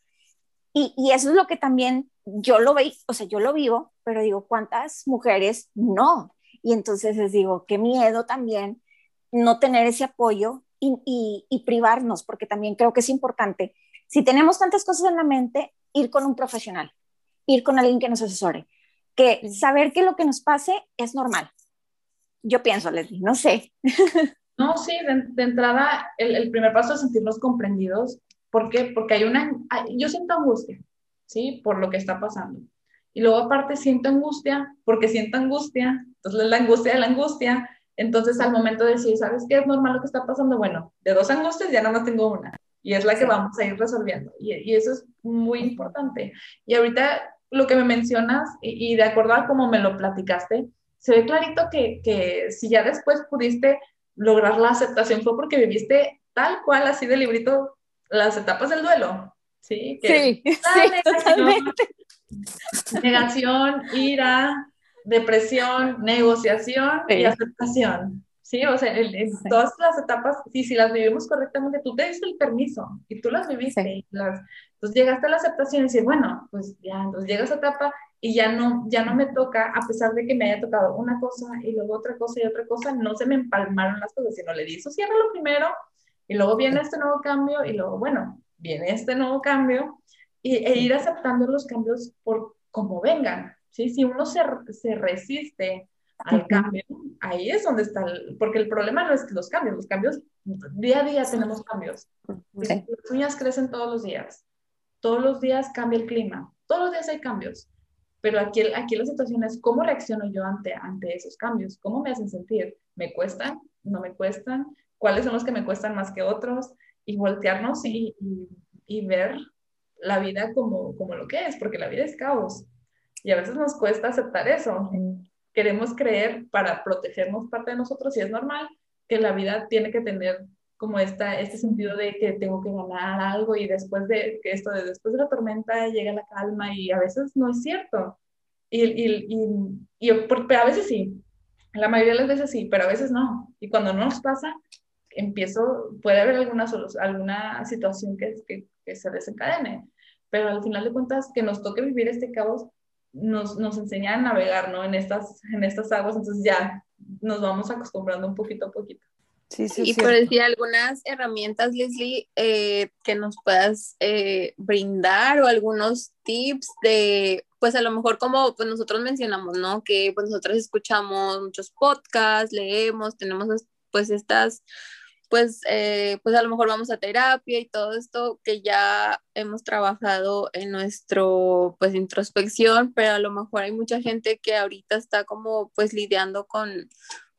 Y, y eso es lo que también yo lo veo, o sea, yo lo vivo, pero digo, ¿cuántas mujeres no? Y entonces les digo, qué miedo también no tener ese apoyo y, privarnos, porque también creo que es importante. Si tenemos tantas cosas en la mente, ir con un profesional, ir con alguien que nos asesore, que saber que lo que nos pase es normal. Yo pienso, Leslie, no sé. No, sí, de, entrada, el, el, primer paso es sentirnos comprendidos. ¿Por qué? Porque hay una, yo siento angustia. ¿sí? Por lo que está pasando. Y luego aparte siento angustia, porque siento angustia, entonces la angustia de la angustia, entonces al momento de decir, ¿sabes qué es normal lo que está pasando? Bueno, de dos angustias ya no más tengo una, y es la que vamos a ir resolviendo, y, y eso es muy importante. Y ahorita lo que me mencionas, y, y, de acuerdo a cómo me lo platicaste, se ve clarito que, que si ya después pudiste lograr la aceptación fue porque viviste tal cual así de librito las etapas del duelo, ¿sí? sí, sí, totalmente negación, ira, depresión, negociación y aceptación. Sí, o sea, en, todas las etapas, sí, si las vivimos correctamente, tú te diste el permiso y tú las viviste. Y las, entonces llegaste a la aceptación y dices, bueno, pues ya, entonces llega esa etapa y ya no, ya no me toca, a pesar de que me haya tocado una cosa y luego otra cosa y otra cosa, no se me empalmaron las cosas, sino le di eso, cierra lo primero y luego viene este nuevo cambio y luego, bueno, viene este nuevo cambio y, e ir aceptando los cambios por como vengan, ¿sí? Si uno se, se resiste al cambio, ahí es donde está, el, porque el problema no es los cambios, los cambios, día a día tenemos cambios. Las uñas crecen todos los días, todos los días cambia el clima, todos los días hay cambios, pero aquí, aquí la situación es cómo reacciono yo ante, ante esos cambios, cómo me hacen sentir, ¿me cuestan? ¿No me cuestan? ¿Cuáles son los que me cuestan más que otros? Y voltearnos y, y, ver la vida como, como lo que es, porque la vida es caos. Y a veces nos cuesta aceptar eso. Queremos creer para protegernos parte de nosotros y es normal que la vida tiene que tener como esta, este sentido de que tengo que ganar algo y después de que esto de después de la tormenta llega la calma y a veces no es cierto. Y, y, y, y a veces sí, la mayoría de las veces sí, pero a veces no. Y cuando no nos pasa, empiezo, puede haber alguna, alguna situación que, que, se desencadene, pero al final de cuentas que nos toque vivir este caos nos, nos enseña a navegar, ¿no? En estas, en estas aguas, entonces ya nos vamos acostumbrando un poquito a poquito. Sí, sí, y por decir algunas herramientas, Leslie, eh, que nos puedas eh, brindar o algunos tips de, pues a lo mejor como pues nosotros mencionamos, ¿no? Que pues nosotros escuchamos muchos podcasts, leemos, tenemos pues estas pues, eh, pues a lo mejor vamos a terapia y todo esto que ya hemos trabajado en nuestro, pues, introspección, pero a lo mejor hay mucha gente que ahorita está como, pues, lidiando con,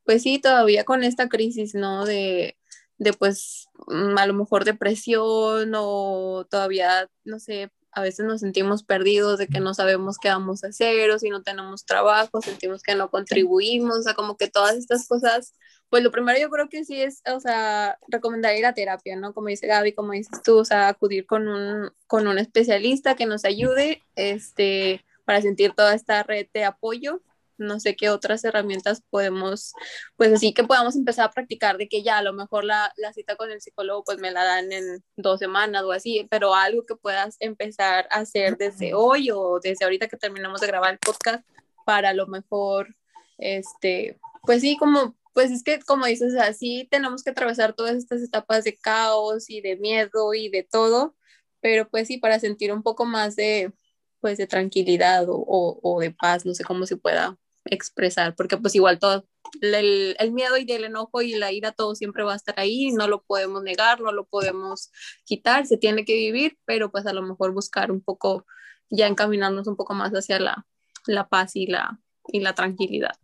pues sí, todavía con esta crisis, ¿no? De, de pues, mm, a lo mejor depresión o todavía, no sé, a veces nos sentimos perdidos de que no sabemos qué vamos a hacer o si no tenemos trabajo, sentimos que no contribuimos, o sea, como que todas estas cosas pues lo primero yo creo que sí es, o sea, recomendar ir a terapia, ¿no? Como dice Gaby, como dices tú, o sea, acudir con un, con un especialista que nos ayude, este, para sentir toda esta red de apoyo. No sé qué otras herramientas podemos, pues así que podamos empezar a practicar de que ya a lo mejor la, la cita con el psicólogo pues me la dan en dos semanas o así, pero algo que puedas empezar a hacer desde hoy o desde ahorita que terminamos de grabar el podcast para a lo mejor, este, pues sí, como pues es que como dices, así tenemos que atravesar todas estas etapas de caos y de miedo y de todo, pero pues sí, para sentir un poco más de, pues de tranquilidad o, o, de paz, no sé cómo se pueda expresar, porque pues igual todo, el, miedo y el enojo y la ira, todo siempre va a estar ahí, no lo podemos negar, no lo podemos quitar, se tiene que vivir, pero pues a lo mejor buscar un poco, ya encaminarnos un poco más hacia la, la paz y la, y la tranquilidad.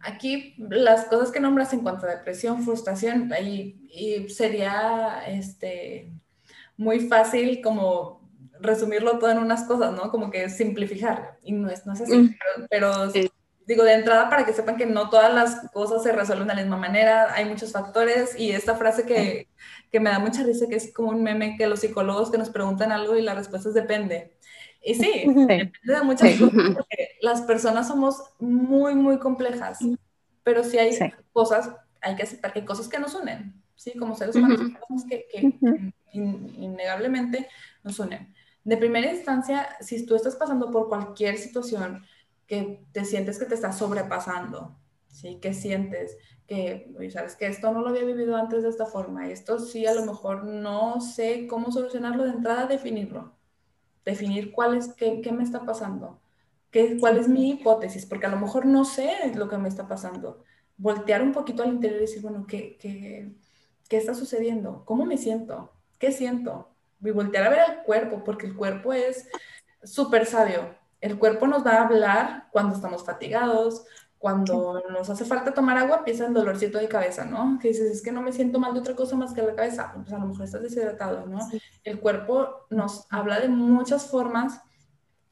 Aquí las cosas que nombras en cuanto a depresión, frustración, y, sería este, muy fácil como resumirlo todo en unas cosas, ¿no? Como que simplificar, y no es, no es así, mm. pero, digo de entrada para que sepan que no todas las cosas se resuelven de la misma manera, hay muchos factores, y esta frase que, que me da mucha risa, que es como un meme que los psicólogos que nos preguntan algo y la respuesta es depende. Y sí, depende de muchas cosas, porque las personas somos muy, muy complejas, pero sí hay cosas, hay que aceptar que hay cosas que nos unen, ¿sí? Como seres humanos, hay cosas que, que innegablemente nos unen. De primera instancia, si tú estás pasando por cualquier situación que te sientes que te está sobrepasando, ¿sí? Que sientes que, sabes que esto no lo había vivido antes de esta forma, esto sí a lo mejor no sé cómo solucionarlo de entrada, definirlo definir cuál es, qué, qué me está pasando, qué, cuál es mi hipótesis, porque a lo mejor no sé lo que me está pasando. Voltear un poquito al interior y decir, bueno, ¿qué, qué, qué está sucediendo? ¿Cómo me siento? ¿Qué siento? Y voltear a ver al cuerpo, porque el cuerpo es súper sabio. El cuerpo nos va a hablar cuando estamos fatigados, cuando nos hace falta tomar agua, empieza el dolorcito de cabeza, ¿no? Que dices, es que no me siento mal de otra cosa más que la cabeza. Pues a lo mejor estás deshidratado, ¿no? El cuerpo nos habla de muchas formas.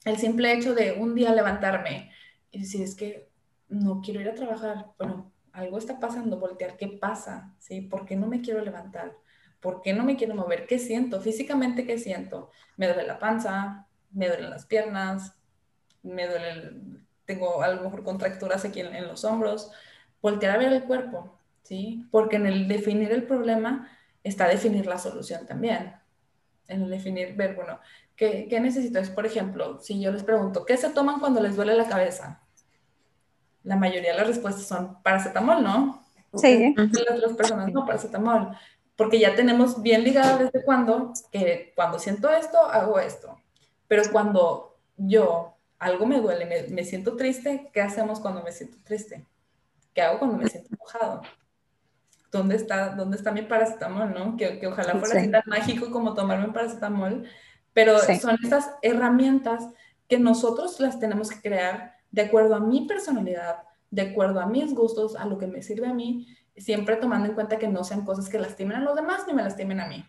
El simple hecho de un día levantarme y decir, es que no quiero ir a trabajar, bueno, algo está pasando, voltear, ¿qué pasa? ¿Sí? ¿Por qué no me quiero levantar? ¿Por qué no me quiero mover? ¿Qué siento? Físicamente, ¿qué siento? Me duele la panza, me duelen las piernas, me duele el tengo a lo mejor contracturas aquí en, los hombros, voltear a ver el cuerpo, ¿sí? Porque en el definir el problema está definir la solución también. En el definir, ver, bueno, ¿qué, qué necesito? Es, por ejemplo, si yo les pregunto, ¿qué se toman cuando les duele la cabeza? La mayoría de las respuestas son paracetamol, ¿no? Sí. Las, personas, no, paracetamol. Porque ya tenemos bien ligado desde cuando, que cuando siento esto, hago esto. Pero cuando yo algo me duele, me, siento triste, ¿qué hacemos cuando me siento triste? ¿Qué hago cuando me siento enojado? ¿Dónde está, dónde está mi paracetamol, no? Que, ojalá fuera así tan mágico como tomarme un paracetamol, pero son estas herramientas que nosotros las tenemos que crear de acuerdo a mi personalidad, de acuerdo a mis gustos, a lo que me sirve a mí, siempre tomando en cuenta que no sean cosas que lastimen a los demás ni me lastimen a mí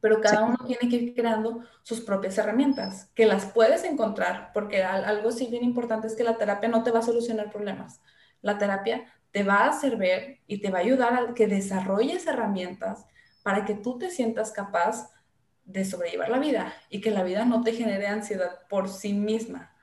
pero cada uno tiene que ir creando sus propias herramientas, que las puedes encontrar, porque algo sí bien importante es que la terapia no te va a solucionar problemas. La terapia te va a servir y te va a ayudar a que desarrolles herramientas para que tú te sientas capaz de sobrellevar la vida y que la vida no te genere ansiedad por sí misma.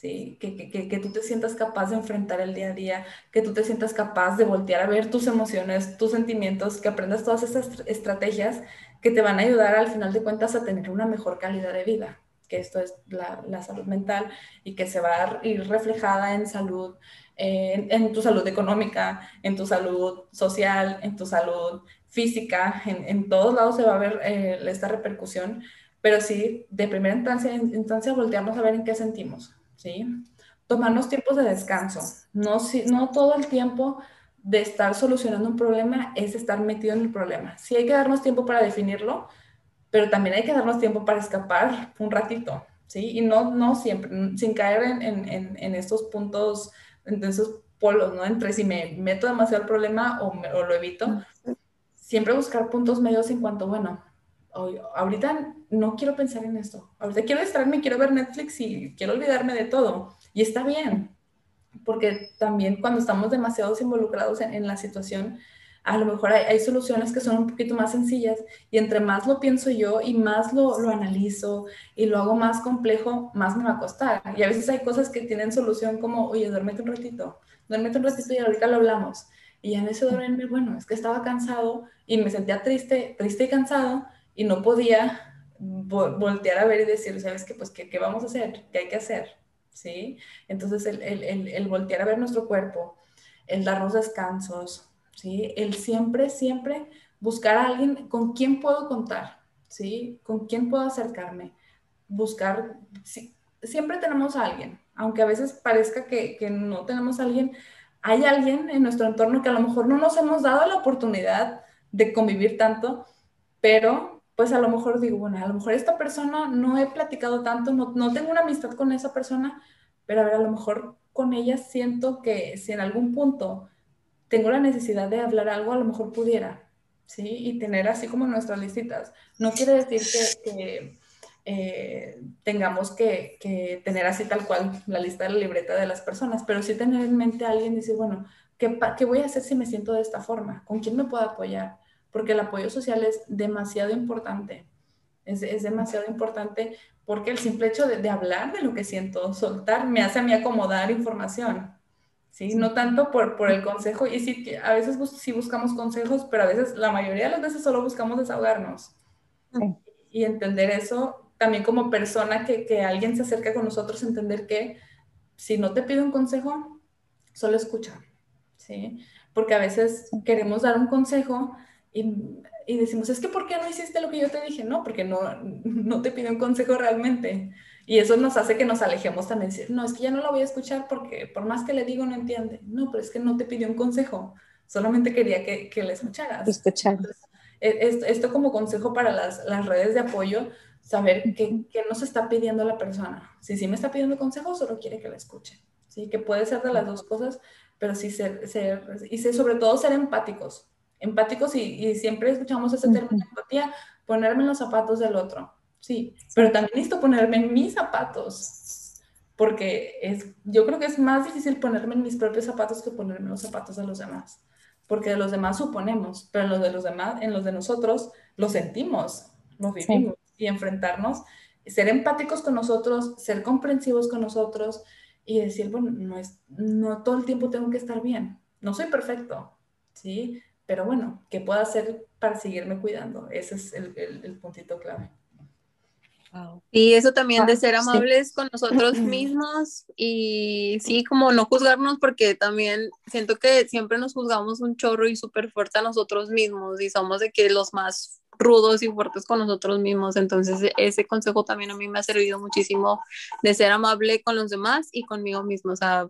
¿Sí? Que, que, que, tú te sientas capaz de enfrentar el día a día, que tú te sientas capaz de voltear a ver tus emociones, tus sentimientos, que aprendas todas estas estrategias que te van a ayudar al final de cuentas a tener una mejor calidad de vida, que esto es la, la salud mental y que se va a ir reflejada en salud, en, tu salud económica, en tu salud social, en tu salud física, en, en todos lados se va a ver eh, esta repercusión, pero sí, de primera instancia, instancia, voltearnos a ver en qué sentimos, ¿sí? Tomarnos tiempos de descanso, no, si, no todo el tiempo de estar solucionando un problema es estar metido en el problema. Sí hay que darnos tiempo para definirlo, pero también hay que darnos tiempo para escapar un ratito, ¿sí? Y no, no siempre, sin caer en, en, en estos puntos, en esos polos, ¿no? Entre si me meto demasiado el problema o, o lo evito. Siempre buscar puntos medios en cuanto, bueno, hoy, ahorita no quiero pensar en esto. Ahorita quiero distraerme, quiero ver Netflix y quiero olvidarme de todo. Y está bien, porque también cuando estamos demasiado involucrados en, la situación, a lo mejor hay, soluciones que son un poquito más sencillas y entre más lo pienso yo y más lo, lo, analizo y lo hago más complejo, más me va a costar. Y a veces hay cosas que tienen solución como, oye, duérmete un ratito, duérmete un ratito y ahorita lo hablamos. Y en ese dormirme, bueno, es que estaba cansado y me sentía triste, triste y cansado y no podía voltear a ver y decir, ¿sabes qué? Pues, ¿qué, qué vamos a hacer? ¿Qué hay que hacer? ¿sí? Entonces, el, el, el, voltear a ver nuestro cuerpo, el darnos descansos, ¿sí? El siempre, siempre buscar a alguien con quien puedo contar, ¿sí? Con quién puedo acercarme, buscar, siempre tenemos a alguien, aunque a veces parezca que, que no tenemos a alguien, hay alguien en nuestro entorno que a lo mejor no nos hemos dado la oportunidad de convivir tanto, pero pues a lo mejor digo, bueno, a lo mejor esta persona no he platicado tanto, no, no tengo una amistad con esa persona, pero a ver, a lo mejor con ella siento que si en algún punto tengo la necesidad de hablar algo, a lo mejor pudiera, ¿sí? Y tener así como nuestras listitas. No quiere decir que, eh, tengamos que, que, tener así tal cual la lista de la libreta de las personas, pero sí tener en mente a alguien y decir, bueno, ¿qué, ¿qué voy a hacer si me siento de esta forma? ¿Con quién me puedo apoyar? Porque el apoyo social es demasiado importante. Es, es demasiado importante porque el simple hecho de, de, hablar de lo que siento, soltar, me hace a mí acomodar información. ¿sí? No tanto por, por el consejo, y sí, a veces sí buscamos consejos, pero a veces, la mayoría de las veces solo buscamos desahogarnos. Y entender eso, también como persona que, que alguien se acerca con nosotros, entender que si no te pido un consejo, solo escucha. ¿sí? Porque a veces queremos dar un consejo, y, decimos, es que ¿por qué no hiciste lo que yo te dije? No, porque no, no te pido un consejo realmente. Y eso nos hace que nos alejemos también. No, es que ya no la voy a escuchar porque por más que le digo no entiende. No, pero es que no te pidió un consejo. Solamente quería que, que le escucharas. Escuchar. e, esto como consejo para las, las redes de apoyo, saber qué, qué nos está pidiendo la persona. Si sí me está pidiendo consejo, solo quiere que la escuche. ¿sí? Que puede ser de las dos cosas, pero sí ser, ser y sobre todo ser empáticos. Empáticos y, y siempre escuchamos ese término empatía, ponerme en los zapatos del otro. Sí, pero también necesito ponerme en mis zapatos, porque es, yo creo que es más difícil ponerme en mis propios zapatos que ponerme en los zapatos de los demás, porque de los demás suponemos, pero en los de los demás, en los de nosotros, lo sentimos, lo vivimos y enfrentarnos, ser empáticos con nosotros, ser comprensivos con nosotros y decir, bueno, no, es, no todo el tiempo tengo que estar bien, no soy perfecto, ¿sí? Pero bueno, ¿qué puedo hacer para seguirme cuidando? Ese es el, el puntito clave. Y eso también de ah, ser amables con nosotros mismos y sí, como no juzgarnos porque también siento que siempre nos juzgamos un chorro y súper fuerte a nosotros mismos y somos de que los más rudos y fuertes con nosotros mismos. Entonces ese consejo también a mí me ha servido muchísimo de ser amable con los demás y conmigo mismo. O sea,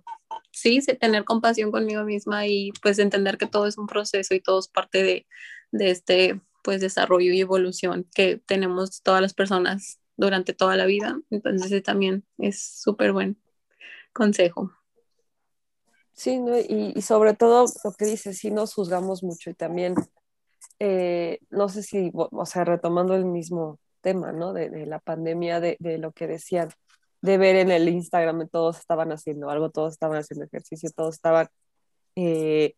sí, tener compasión conmigo misma y pues entender que todo es un proceso y todo es parte de, de este pues desarrollo y evolución que tenemos todas las personas durante toda la vida. Entonces también es súper buen consejo. Sí, y, sobre todo lo que dice, sí nos juzgamos mucho y también, eh, no sé si, o sea, retomando el mismo tema, ¿no? De, la pandemia, de, lo que decían, de ver en el Instagram todos estaban haciendo algo, todos estaban haciendo ejercicio, todos estaban, eh,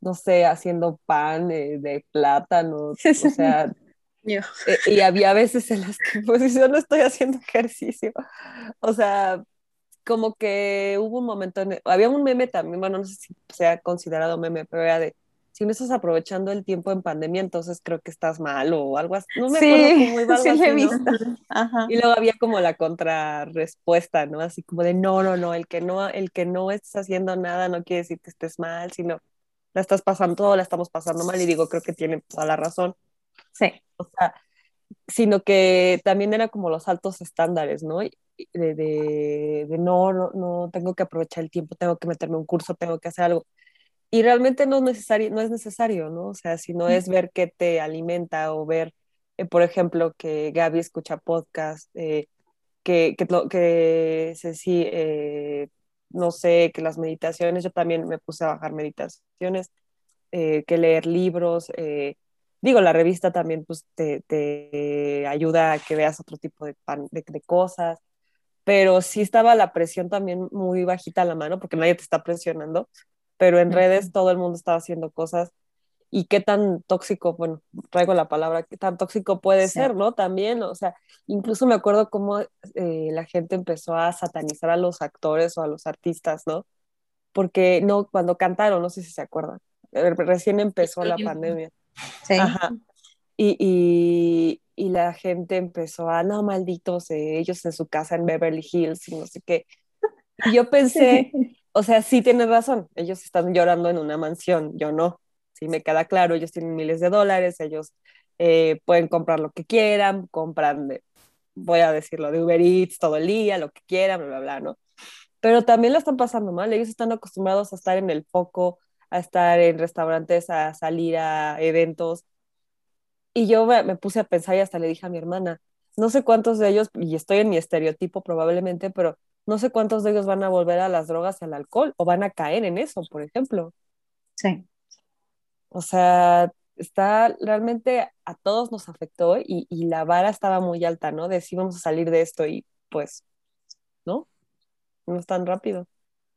no sé, haciendo pan de, de plátano, o sea, eh, y había veces en las que pues yo no estoy haciendo ejercicio. O sea, como que hubo un momento, en había un meme también, bueno, no sé si sea considerado meme, pero era de, si no estás aprovechando el tiempo en pandemia, entonces creo que estás mal o algo así. No me acuerdo cómo iba algo sí, así, ¿no? Y luego había como la contrarrespuesta, ¿no? Así como de, no, no, no, el que no, el que no estés haciendo nada no quiere decir que estés mal, sino la estás pasando, todo la estamos pasando mal y digo, creo que tiene toda la razón Sí. O sea, sino que también era como los altos estándares, ¿no? De, de, de no, no, no, tengo que aprovechar el tiempo, tengo que meterme un curso, tengo que hacer algo. Y realmente no es necesario, no es necesario, ¿no? O sea, si no es ver qué te alimenta o ver, eh, por ejemplo, que Gaby escucha podcast, eh, que, que, que sí, eh, no sé, que las meditaciones, yo también me puse a bajar meditaciones, que leer libros, digo, la revista también pues, te, te ayuda a que veas otro tipo de, de, cosas, pero sí estaba la presión también muy bajita a la mano, porque nadie te está presionando, pero en redes todo el mundo estaba haciendo cosas y qué tan tóxico, bueno, traigo la palabra, qué tan tóxico puede ser, ¿no? También, o sea, incluso me acuerdo cómo eh, la gente empezó a satanizar a los actores o a los artistas, ¿no? Porque no, cuando cantaron, no sé si se acuerdan, eh, recién empezó la pandemia. Sí. Y, y, la gente empezó a, no, malditos, ellos en su casa en Beverly Hills y no sé qué. Y yo pensé, o sea, sí tienes razón, ellos están llorando en una mansión, yo no. Sí, me queda claro, ellos tienen miles de dólares, ellos eh, pueden comprar lo que quieran, compran, de, voy a decirlo, de Uber Eats todo el día, lo que quieran, bla, bla, bla, ¿no? Pero también lo están pasando mal, ellos están acostumbrados a estar en el foco, a estar en restaurantes, a salir a eventos. Y yo me, puse a pensar y hasta le dije a mi hermana, no sé cuántos de ellos, y estoy en mi estereotipo probablemente, pero no sé cuántos de ellos van a volver a las drogas y al alcohol o van a caer en eso, por ejemplo. Sí. O sea, está realmente a todos nos afectó y, y la vara estaba muy alta, ¿no? De si vamos a salir de esto y pues, ¿no? No es tan rápido.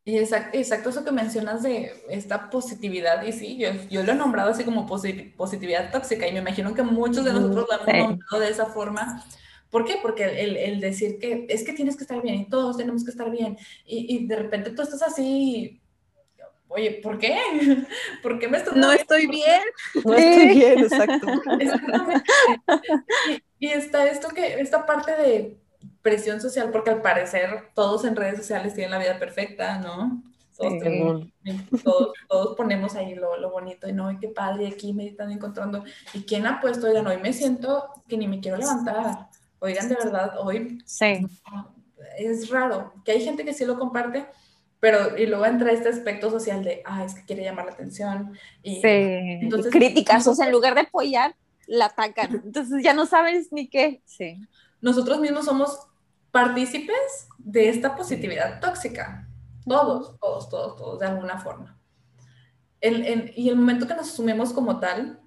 Y exacto, exacto eso que mencionas de esta positividad, y sí, yo, yo lo he nombrado así como positividad tóxica, y me imagino que muchos de nosotros lo hemos nombrado de esa forma. ¿Por qué? Porque el, el, decir que es que tienes que estar bien y todos tenemos que estar bien, y, y de repente tú estás así, oye, ¿por qué? ¿Por qué me estoy... No estoy bien. No estoy bien, exacto. Exactamente. Y, y está esto que, esta parte de presión social porque al parecer todos en redes sociales tienen la vida perfecta, ¿no? Todos, todos, ponemos ahí lo, lo, bonito y no, y qué padre, aquí me están encontrando. ¿Y quién ha puesto? Oigan, hoy me siento que ni me quiero levantar. Oigan, de verdad, hoy sí. es raro, que hay gente que sí lo comparte, pero y luego entra este aspecto social de, ah, es que quiere llamar la atención. Y, sí. Entonces, críticas, o sea, en lugar de apoyar, la atacan. Entonces ya no sabes ni qué. Sí. Nosotros mismos somos partícipes de esta positividad tóxica. Todos, todos, todos, todos, de alguna forma. y el momento que nos asumimos como tal,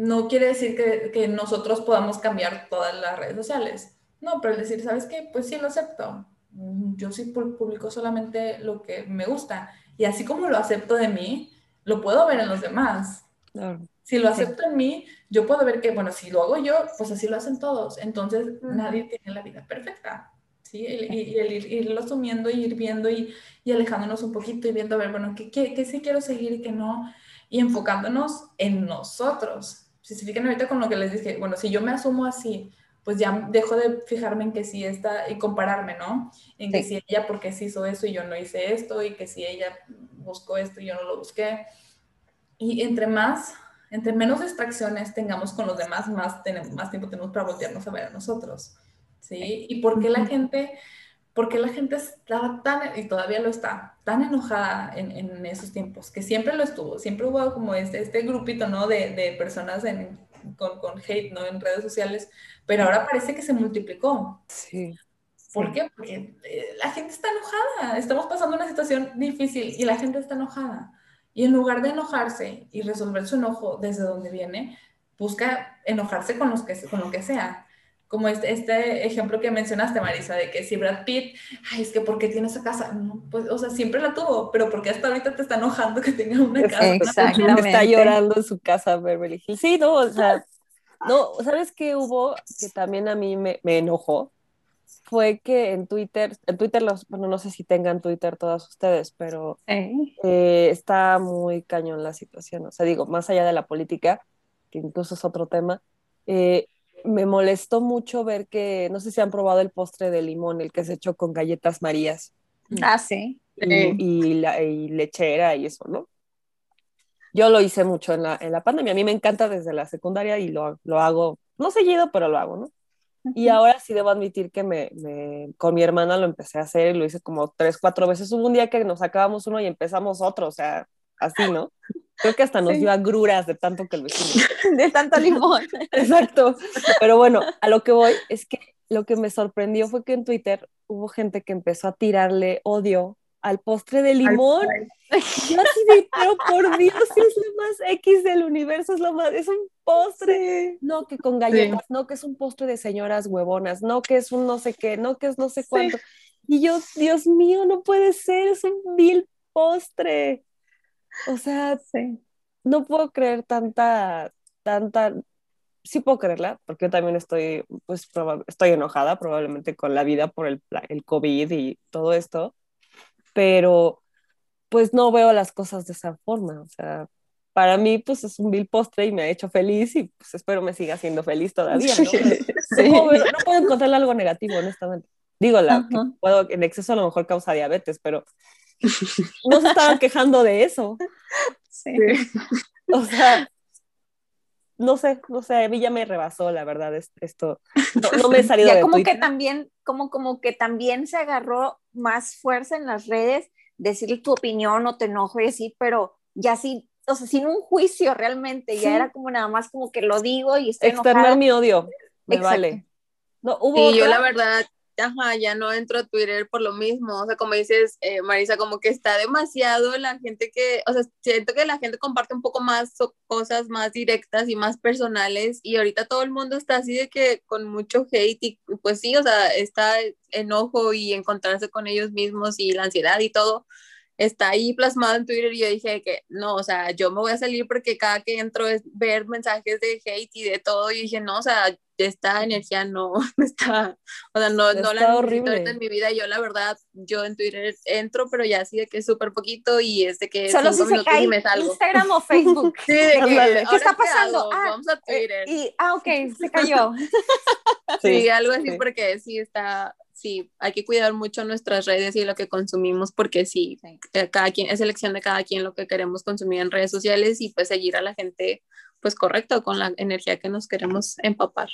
no quiere decir que, que, nosotros podamos cambiar todas las redes sociales. No, pero el decir, ¿sabes qué? Pues sí, lo acepto. Yo sí publico solamente lo que me gusta. Y así como lo acepto de mí, lo puedo ver en los demás. Si lo acepto en mí, yo puedo ver que, bueno, si lo hago yo, pues así lo hacen todos. Entonces, nadie tiene la vida perfecta. ¿sí? Y, el, irlo asumiendo y ir viendo y, y, alejándonos un poquito y viendo, a ver, bueno, ¿qué, qué, qué sí quiero seguir y qué no? Y enfocándonos en nosotros. Si se fijan ahorita con lo que les dije, bueno, si yo me asumo así, pues ya dejo de fijarme en que si está y compararme, ¿no? En que si ella porque sí hizo eso y yo no hice esto y que si ella buscó esto y yo no lo busqué. Y entre más, entre menos distracciones tengamos con los demás, más, tenemos, más tiempo tenemos para voltearnos a ver a nosotros, ¿sí? Y por qué la gente, porque la gente estaba tan, y todavía lo está, tan enojada en, en esos tiempos, que siempre lo estuvo, siempre hubo como este, este grupito, ¿no? De, de personas en, con, con hate, ¿no? En redes sociales, pero ahora parece que se multiplicó. Sí. ¿Por qué? Porque eh, la gente está enojada, estamos pasando una situación difícil y la gente está enojada. Y en lugar de enojarse y resolver su enojo desde donde viene, busca enojarse con, los que, con lo que sea. Como este, este ejemplo que mencionaste, Marisa, de que si Brad Pitt, ay, es que ¿por qué tiene esa casa? pues, o sea, siempre la tuvo, pero porque hasta ahorita te está enojando que tenga una casa? Exactamente. Está llorando en su casa Beverly Hills. Sí, no, o sea, no, ¿sabes qué hubo que también a mí me, me enojó? Fue que en Twitter, en Twitter, los, bueno, no sé si tengan Twitter todas ustedes, pero eh, está muy cañón la situación. O sea, digo, más allá de la política, que incluso es otro tema, eh, me molestó mucho ver que, no sé si han probado el postre de limón, el que se echó con galletas marías. Ah, sí. Y, la, y lechera y eso, ¿no? Yo lo hice mucho en la, en la pandemia. A mí me encanta desde la secundaria y lo, lo hago, no seguido, pero lo hago, ¿no? Y ahora sí debo admitir que me, me, con mi hermana lo empecé a hacer y lo hice como tres, cuatro veces. Hubo un día que nos acabamos uno y empezamos otro, o sea, así, ¿no? Creo que hasta nos dio agruras de tanto que el vecino. de tanto limón. Exacto. Pero bueno, a lo que voy es que lo que me sorprendió fue que en Twitter hubo gente que empezó a tirarle odio al postre de limón. Yo así de, pero por Dios, es lo más X del universo, es lo más, es un postre. No, que con galletas, no, que es un postre de señoras huevonas, no, que es un no sé qué, no, que es no sé cuánto. Y yo, Dios mío, no puede ser, es un vil postre. O sea, no puedo creer tanta, tanta, sí puedo creerla, porque yo también estoy, pues, estoy enojada probablemente con la vida por el, el COVID y todo esto, pero pues no veo las cosas de esa forma, o sea, para mí pues es un vil postre y me ha hecho feliz y pues espero me siga siendo feliz todavía, ¿no? no, puedo, encontrarle algo negativo, honestamente. Digo, la, puedo, en exceso a lo mejor causa diabetes, pero no se estaban quejando de eso. Sí. O sea, no sé, no sé, a mí ya me rebasó, la verdad, esto. No, me he salido ya como que también, como, como que también se agarró más fuerza en las redes, decirle tu opinión o te enojo y así, pero ya sí, o sea, sin un juicio realmente, ya era como nada más como que lo digo y estoy Externar mi odio, me vale. No, hubo yo la verdad, ajá, ya no entro a Twitter por lo mismo, o sea, como dices, eh, Marisa, como que está demasiado la gente que, o sea, siento que la gente comparte un poco más cosas más directas y más personales y ahorita todo el mundo está así de que con mucho hate y pues sí, o sea, está enojo y encontrarse con ellos mismos y la ansiedad y todo está ahí plasmado en Twitter y yo dije que no, o sea, yo me voy a salir porque cada que entro es ver mensajes de hate y de todo y dije, no, o sea, esta energía no está, o sea, no, no la necesito en mi vida. Yo, la verdad, yo en Twitter entro, pero ya así de que es súper poquito y es de que solo si se cae Instagram o Facebook. sí, de que, ¿qué está pasando? Ah, Vamos a eh, Twitter. y, ah, ok, se cayó. sí, algo así porque sí está, sí, hay que cuidar mucho nuestras redes y lo que consumimos porque sí, eh, cada quien, es elección de cada quien lo que queremos consumir en redes sociales y pues seguir a la gente pues correcto con la energía que nos queremos empapar.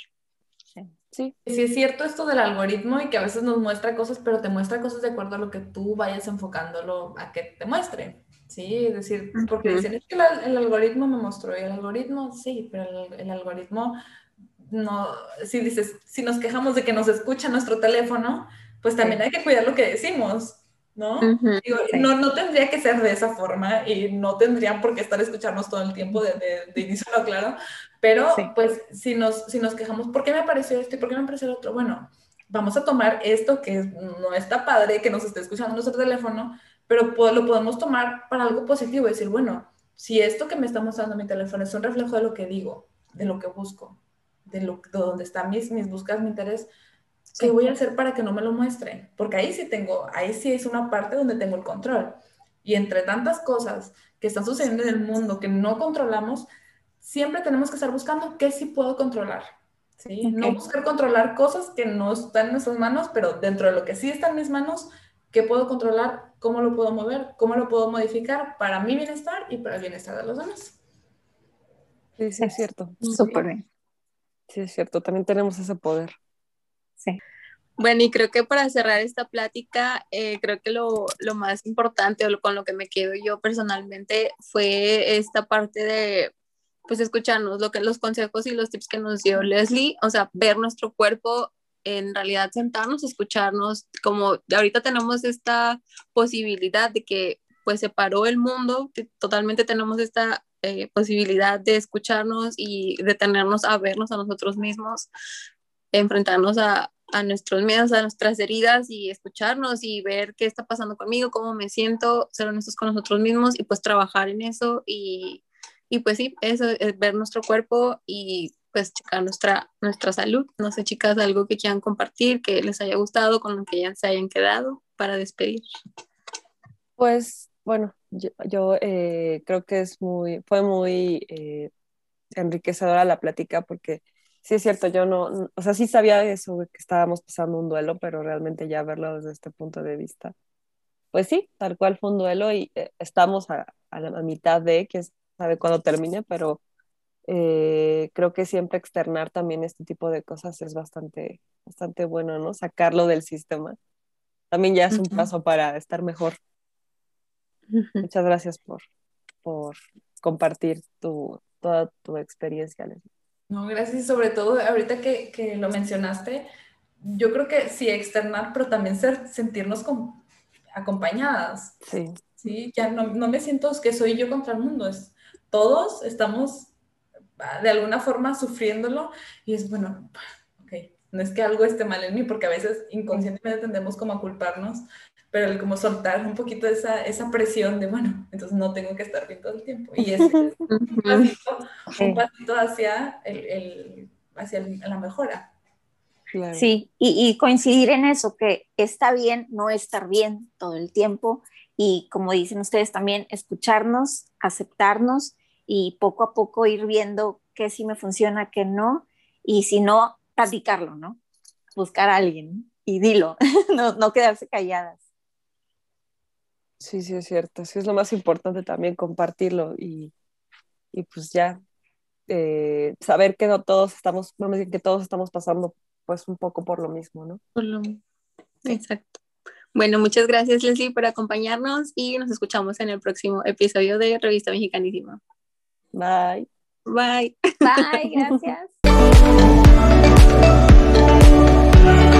Sí. sí. es cierto esto del algoritmo y que a veces nos muestra cosas, pero te muestra cosas de acuerdo a lo que tú vayas enfocándolo a que te muestre. Sí, es decir, porque dicen, es que el, algoritmo me mostró, y el algoritmo, sí, pero el, algoritmo no, si dices, si nos quejamos de que nos escucha nuestro teléfono, pues también hay que cuidar lo que decimos, ¿no? Digo, no, no tendría que ser de esa forma y no tendrían por qué estar escucharnos todo el tiempo de, de, inicio a claro, pero pues si nos, si nos quejamos, ¿por qué me apareció esto y por qué me apareció el otro? Bueno, vamos a tomar esto que no está padre, que nos esté escuchando nuestro teléfono, pero lo podemos tomar para algo positivo y decir, bueno, si esto que me está mostrando mi teléfono es un reflejo de lo que digo, de lo que busco, de, lo, de donde están mis, mis búsquedas, mi interés, ¿qué voy a hacer para que no me lo muestre? Porque ahí sí tengo, ahí sí es una parte donde tengo el control. Y entre tantas cosas que están sucediendo en el mundo que no controlamos, siempre tenemos que estar buscando qué sí puedo controlar. ¿sí? No buscar controlar cosas que no están en nuestras manos, pero dentro de lo que sí está en mis manos, ¿qué puedo controlar? ¿Cómo lo puedo mover? ¿Cómo lo puedo modificar para mi bienestar y para el bienestar de los demás? Sí, sí, es cierto. Súper bien. Sí, es cierto. También tenemos ese poder. Sí. Bueno, y creo que para cerrar esta plática, eh, creo que lo, lo, más importante o con lo que me quedo yo personalmente fue esta parte de, pues, escucharnos, lo que los consejos y los tips que nos dio Leslie, o sea, ver nuestro cuerpo, en realidad sentarnos, escucharnos, como ahorita tenemos esta posibilidad de que, pues, se paró el mundo, totalmente tenemos esta eh, posibilidad de escucharnos y detenernos a vernos a nosotros mismos, enfrentarnos a, nuestros miedos, a nuestras heridas y escucharnos y ver qué está pasando conmigo, cómo me siento, ser honestos con nosotros mismos y pues trabajar en eso y, y pues sí, eso es ver nuestro cuerpo y pues checar nuestra, nuestra salud. No sé, chicas, algo que quieran compartir, que les haya gustado, con lo que ya se hayan quedado para despedir. Pues bueno, yo, eh, creo que es muy, fue muy eh, enriquecedora la plática porque sí es cierto, yo no, o sea, sí sabía eso, que estábamos pasando un duelo, pero realmente ya verlo desde este punto de vista, pues sí, tal cual fue un duelo y eh, estamos a, la mitad de, quién sabe cuándo termine, pero eh, creo que siempre externar también este tipo de cosas es bastante, bastante bueno, ¿no? Sacarlo del sistema. También ya es un paso para estar mejor. Muchas gracias por, por compartir tu, toda tu experiencia, Leslie. No, gracias. Y sobre todo, ahorita que, que, lo mencionaste, yo creo que sí, externar, pero también ser, sentirnos con, acompañadas. Sí. Sí, ya no, no, me siento que soy yo contra el mundo, es todos estamos ah, de alguna forma sufriéndolo y es bueno, ok, no es que algo esté mal en mí, porque a veces inconscientemente tendemos como a culparnos, pero el como soltar un poquito esa, esa presión de, bueno, entonces no tengo que estar bien todo el tiempo. Y es un pasito, un pasito hacia, el, el hacia la mejora. Sí, y, y, coincidir en eso, que está bien no estar bien todo el tiempo y como dicen ustedes también, escucharnos, aceptarnos y poco a poco ir viendo qué sí me funciona, qué no, y si no, platicarlo, ¿no? Buscar a alguien y dilo, no, no quedarse calladas. Sí, sí, es cierto. Sí, es lo más importante también compartirlo y, y pues ya eh, saber que no todos estamos, que todos estamos pasando pues un poco por lo mismo, ¿no? Por lo Exacto. Bueno, muchas gracias Leslie por acompañarnos y nos escuchamos en el próximo episodio de Revista Mexicanísima. Bye. Bye. Bye, gracias.